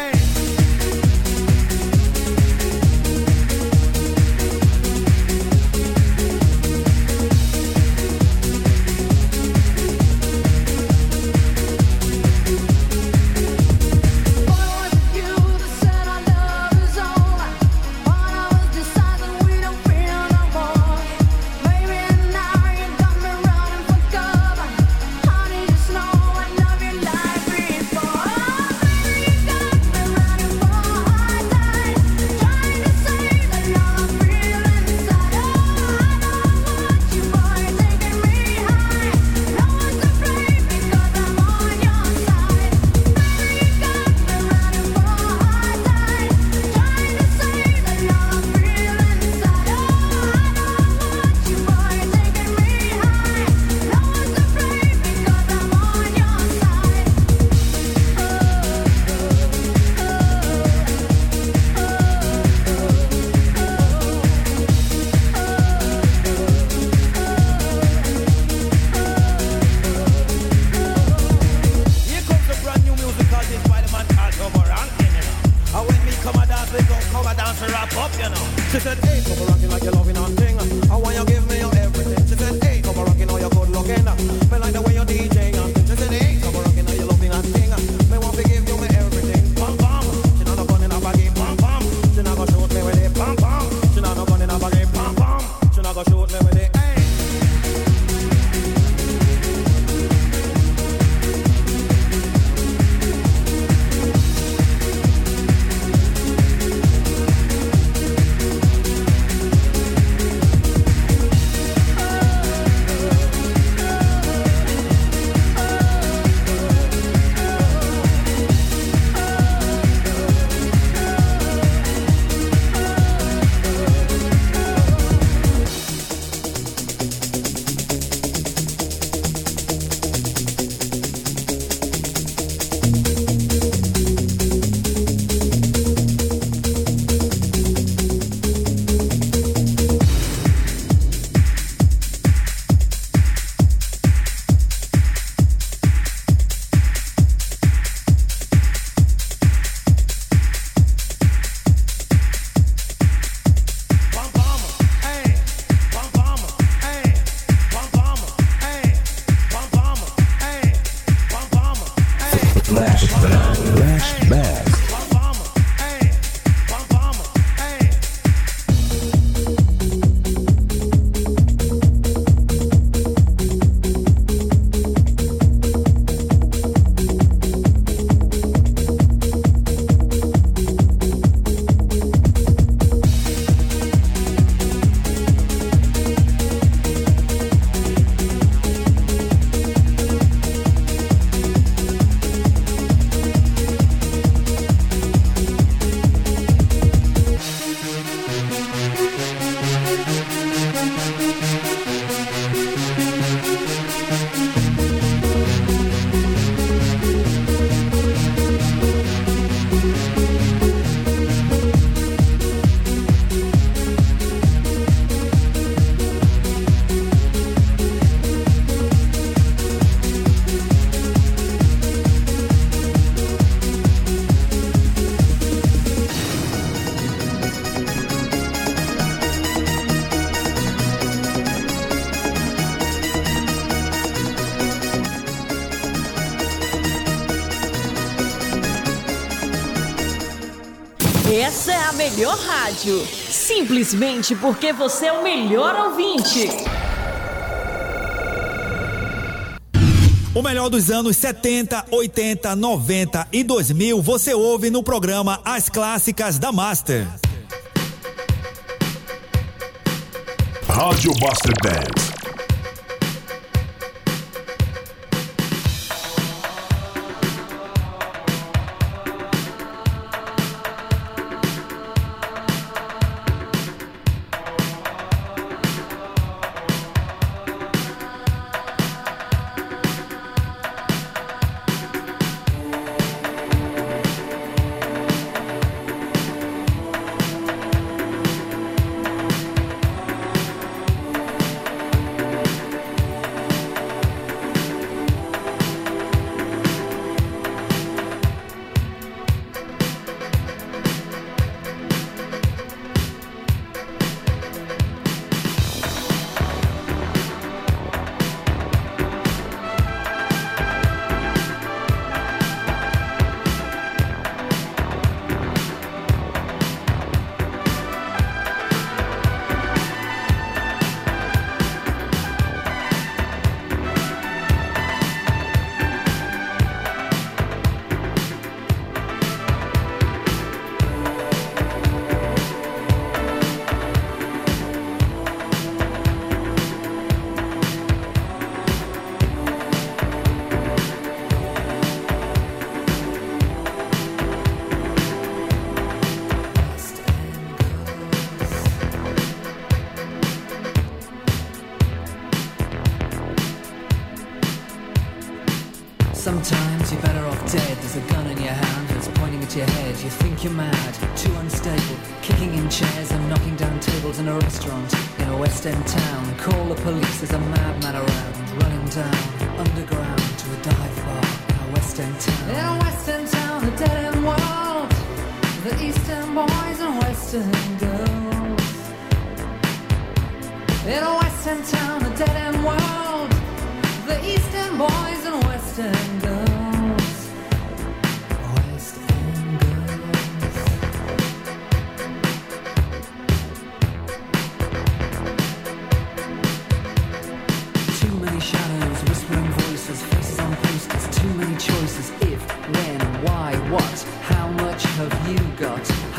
rádio. Simplesmente porque você é o melhor ouvinte. O melhor dos anos 70, 80, 90 e 2000 você ouve no programa As Clássicas da Master. Rádio Master Dance. You think you're mad, too unstable, kicking in chairs and knocking down tables in a restaurant in a West End town. Call the police, there's a madman around, running down underground to a dive bar in a West End town. In a West End town, a dead end world. The Eastern boys and Western girls. In a Western town, a dead end world. The Eastern boys and Western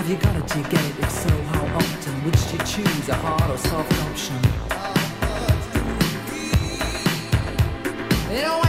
Have you got it? Do you get it? If so, how often? Which do you choose, a hard or soft option? In a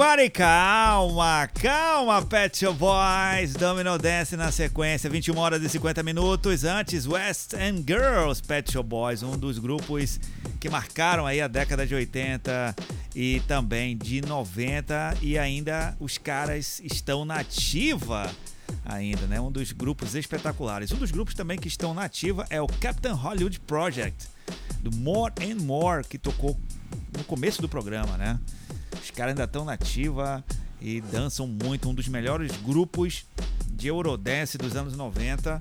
everybody, calma, calma, Pet Shop Boys. Domino Dance na sequência, 21 horas e 50 minutos. Antes, West End Girls, Pet Shop Boys, um dos grupos que marcaram aí a década de 80 e também de 90. E ainda os caras estão na ativa ainda, né? Um dos grupos espetaculares. Um dos grupos também que estão na ativa é o Captain Hollywood Project, do More and More, que tocou no começo do programa, né? Os caras ainda estão na ativa e dançam muito. Um dos melhores grupos de Eurodance dos anos 90.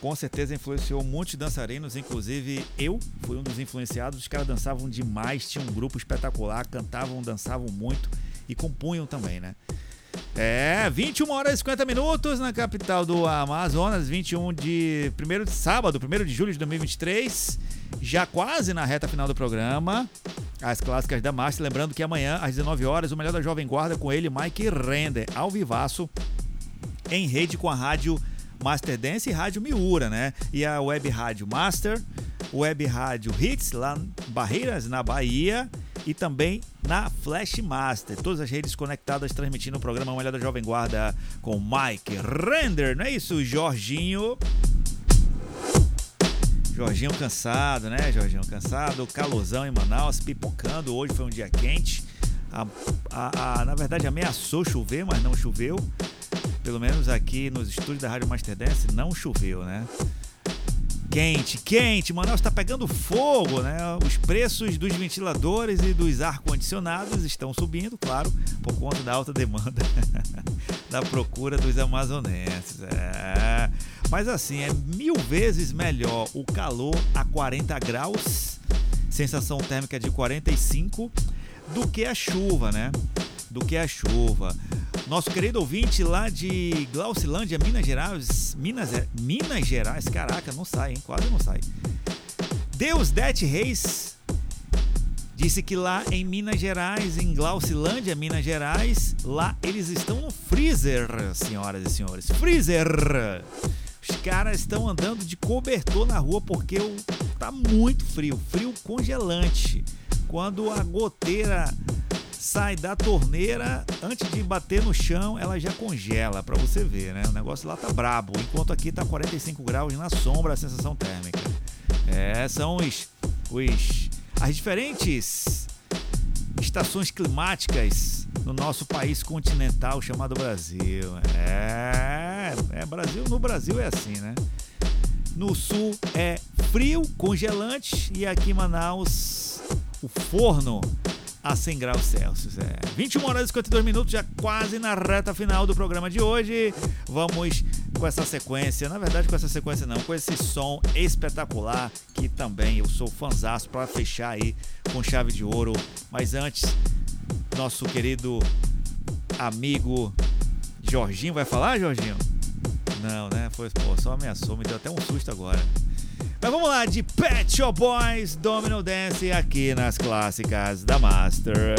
Com certeza influenciou muitos dançarinos, inclusive eu fui um dos influenciados. Os caras dançavam demais, tinham um grupo espetacular, cantavam, dançavam muito e compunham também, né? É, 21 horas e 50 minutos na capital do Amazonas, 21 de primeiro de sábado, 1 de julho de 2023, já quase na reta final do programa. As clássicas da Master, lembrando que amanhã às 19 horas o melhor da Jovem Guarda com ele, Mike Render, ao vivaço em rede com a rádio Master Dance e Rádio Miura, né? E a Web Rádio Master, Web Rádio Hits lá em Barreiras, na Bahia, e também na Flash Master. Todas as redes conectadas transmitindo o programa Melhor da Jovem Guarda com Mike Render, não é isso, Jorginho? Jorginho cansado, né? Jorginho cansado, calorzão em Manaus, pipocando. Hoje foi um dia quente. A, a- a- na verdade, ameaçou chover, mas não choveu. Pelo menos aqui nos estúdios da Rádio Master Dance não choveu, né? Quente, quente, Manaus está pegando fogo, né? Os preços dos ventiladores e dos ar-condicionados estão subindo, claro, por conta da alta demanda da procura dos amazonenses. É. Mas assim, é mil vezes melhor o calor a 40 graus, sensação térmica de 45, do que a chuva, né? Do que a chuva. Nosso querido ouvinte lá de Glaucilândia, Minas Gerais, Minas, Minas Gerais, caraca, não sai, hein? Quase não sai. Deus Dete Reis disse que lá em Minas Gerais, em Glaucilândia, Minas Gerais, lá eles estão no freezer, senhoras e senhores. Freezer! Os caras estão andando de cobertor na rua porque tá muito frio, frio congelante. Quando a goteira sai da torneira, antes de bater no chão, ela já congela, pra você ver, né? O negócio lá tá brabo, enquanto aqui tá 45 graus na sombra a sensação térmica. É, são os, os as diferentes estações climáticas no nosso país continental chamado Brasil. É, é Brasil, no Brasil é assim, né? No sul é frio, congelante e aqui em Manaus o forno a 100 graus Celsius. É. 21 horas e 52 minutos, já quase na reta final do programa de hoje. Vamos com essa sequência, na verdade com essa sequência não, com esse som espetacular que também eu sou fanzaço para fechar aí com chave de ouro. Mas antes, nosso querido amigo Jorginho vai falar, Jorginho? Não, né? Foi, pô, só ameaçou, me deu até um susto agora. Mas vamos lá, de Pet Shop Boys, Domino Dance aqui nas clássicas da Master.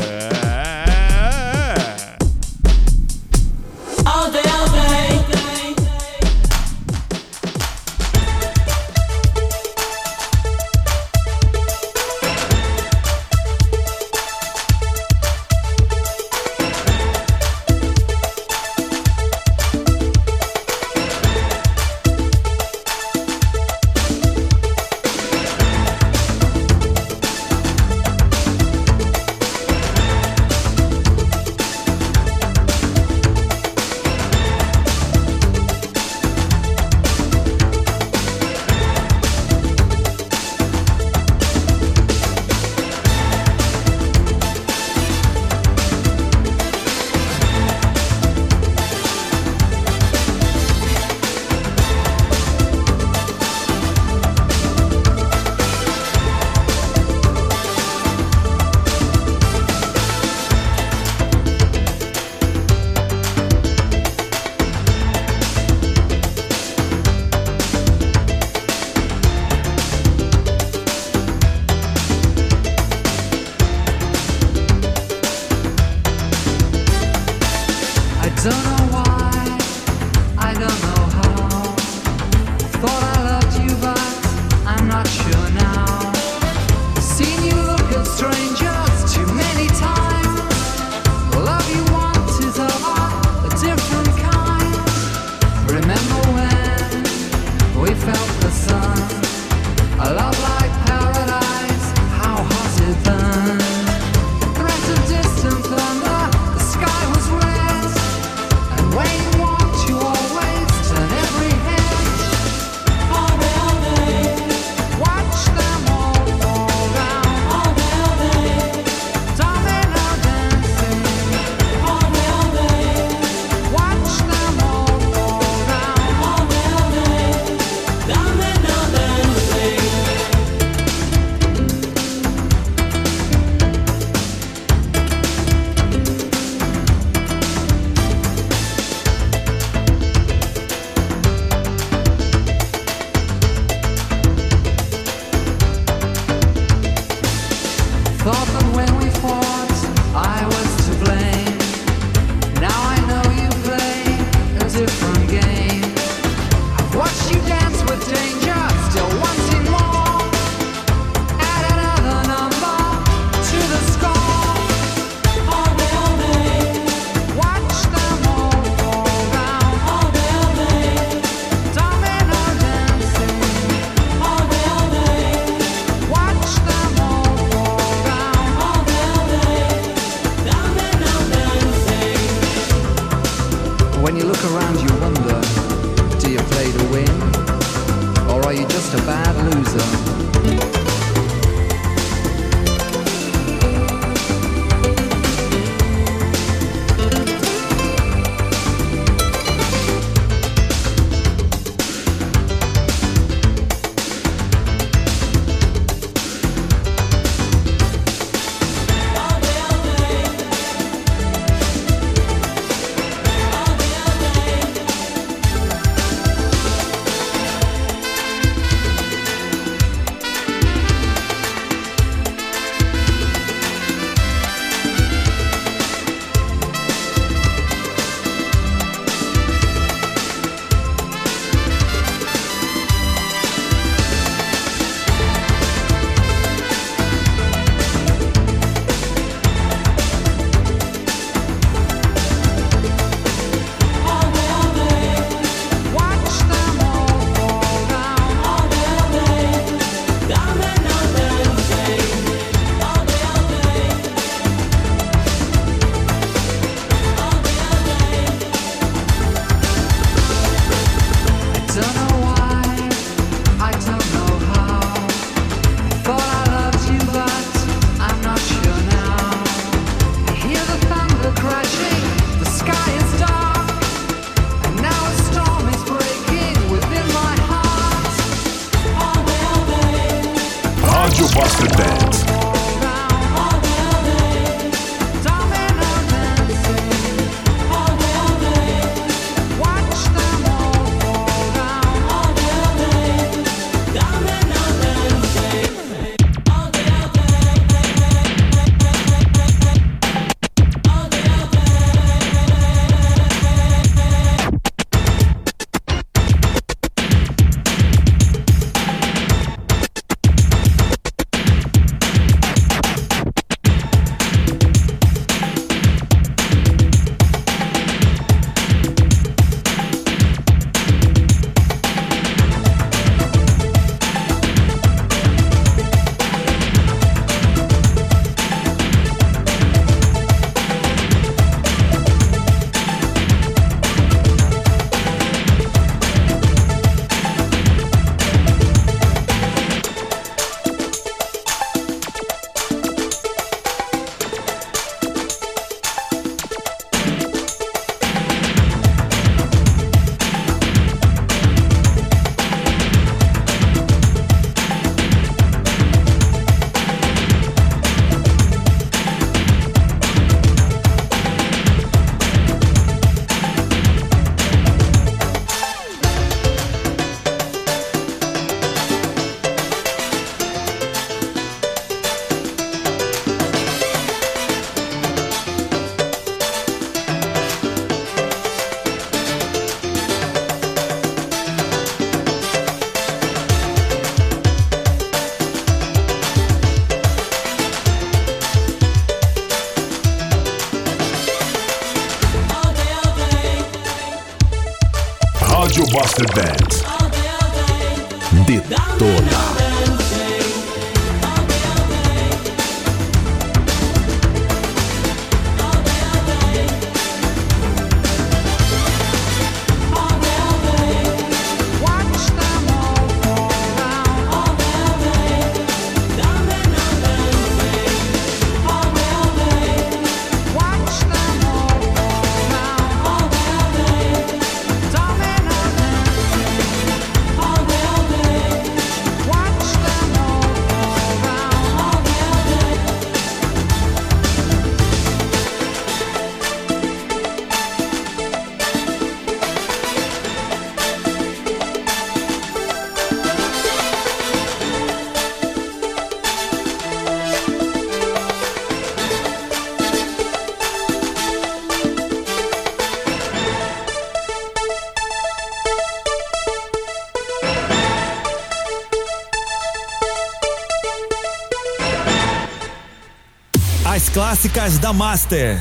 Clássicas da Master.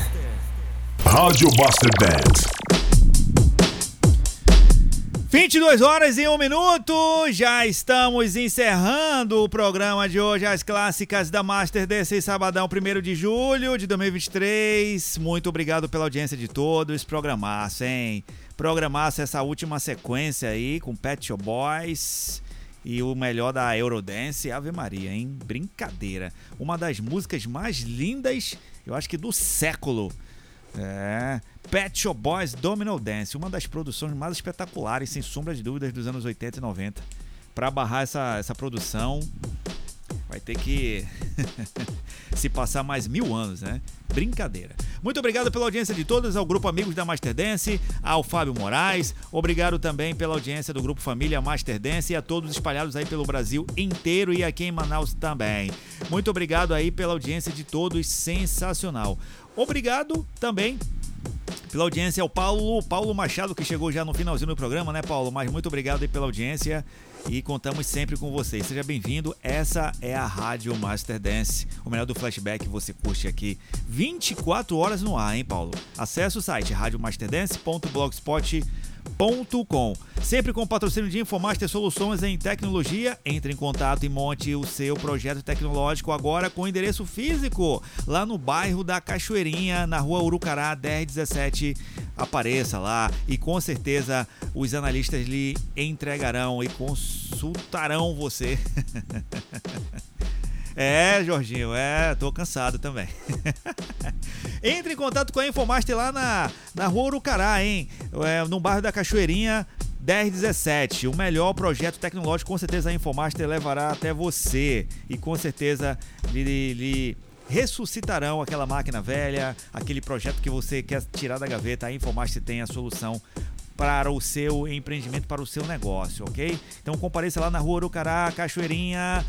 Rádio Buster Dance. 22 horas e 1 minuto, já estamos encerrando o programa de hoje, as clássicas da Master desse sabadão, 1 de julho de 2023. Muito obrigado pela audiência de todos. Programaço, hein? Programaço essa última sequência aí com Pet Shop Boys e o melhor da Eurodance, Ave Maria, hein? Brincadeira. Uma das músicas mais lindas, eu acho que do século. É. Pet Shop Boys Domino Dance, uma das produções mais espetaculares, sem sombra de dúvidas, dos anos 80 e 90. Para barrar essa, essa produção, vai ter que se passar mais mil anos, né? Brincadeira. Muito obrigado pela audiência de todos, ao grupo Amigos da Master Dance, ao Fábio Moraes. Obrigado também pela audiência do grupo Família Master Dance e a todos espalhados aí pelo Brasil inteiro e aqui em Manaus também. Muito obrigado aí pela audiência de todos, sensacional. Obrigado também pela audiência ao Paulo, Paulo Machado, que chegou já no finalzinho do programa, né, Paulo? Mas muito obrigado aí pela audiência e contamos sempre com vocês. Seja bem-vindo. Essa é a Rádio Master Dance, o melhor do flashback você curte aqui 24 horas no ar, hein, Paulo? Acesse o site radiomasterdance.blogspot.com. Sempre com patrocínio de Infomaster Soluções em Tecnologia. Entre em contato e monte o seu projeto tecnológico agora com endereço físico lá no bairro da Cachoeirinha, na rua Urucará 1017. Apareça lá e com certeza os analistas lhe entregarão e consultarão você. É, Jorginho, é, tô cansado também. Entre em contato com a Infomaster lá na, na rua Urucará, hein? É, no bairro da Cachoeirinha, 1017. O melhor projeto tecnológico, com certeza a Infomaster levará até você. E com certeza lhe, lhe ressuscitarão aquela máquina velha, aquele projeto que você quer tirar da gaveta. A Infomaster tem a solução para o seu empreendimento, para o seu negócio, ok? Então compareça lá na rua Urucará, Cachoeirinha.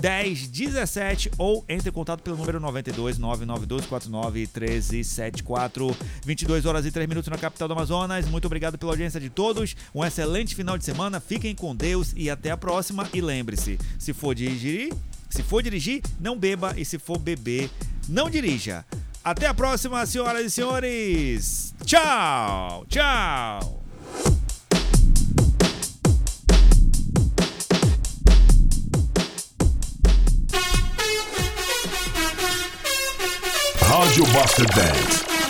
1017 ou entre em contato pelo número 92 992 49 1374 22 horas e 3 minutos na capital do Amazonas. Muito obrigado pela audiência de todos. Um excelente final de semana. Fiquem com Deus e até a próxima. E lembre-se, se for dirigir, se for dirigir, não beba e se for beber, não dirija. Até a próxima, senhoras e senhores. Tchau, tchau. Rádio Master Dance.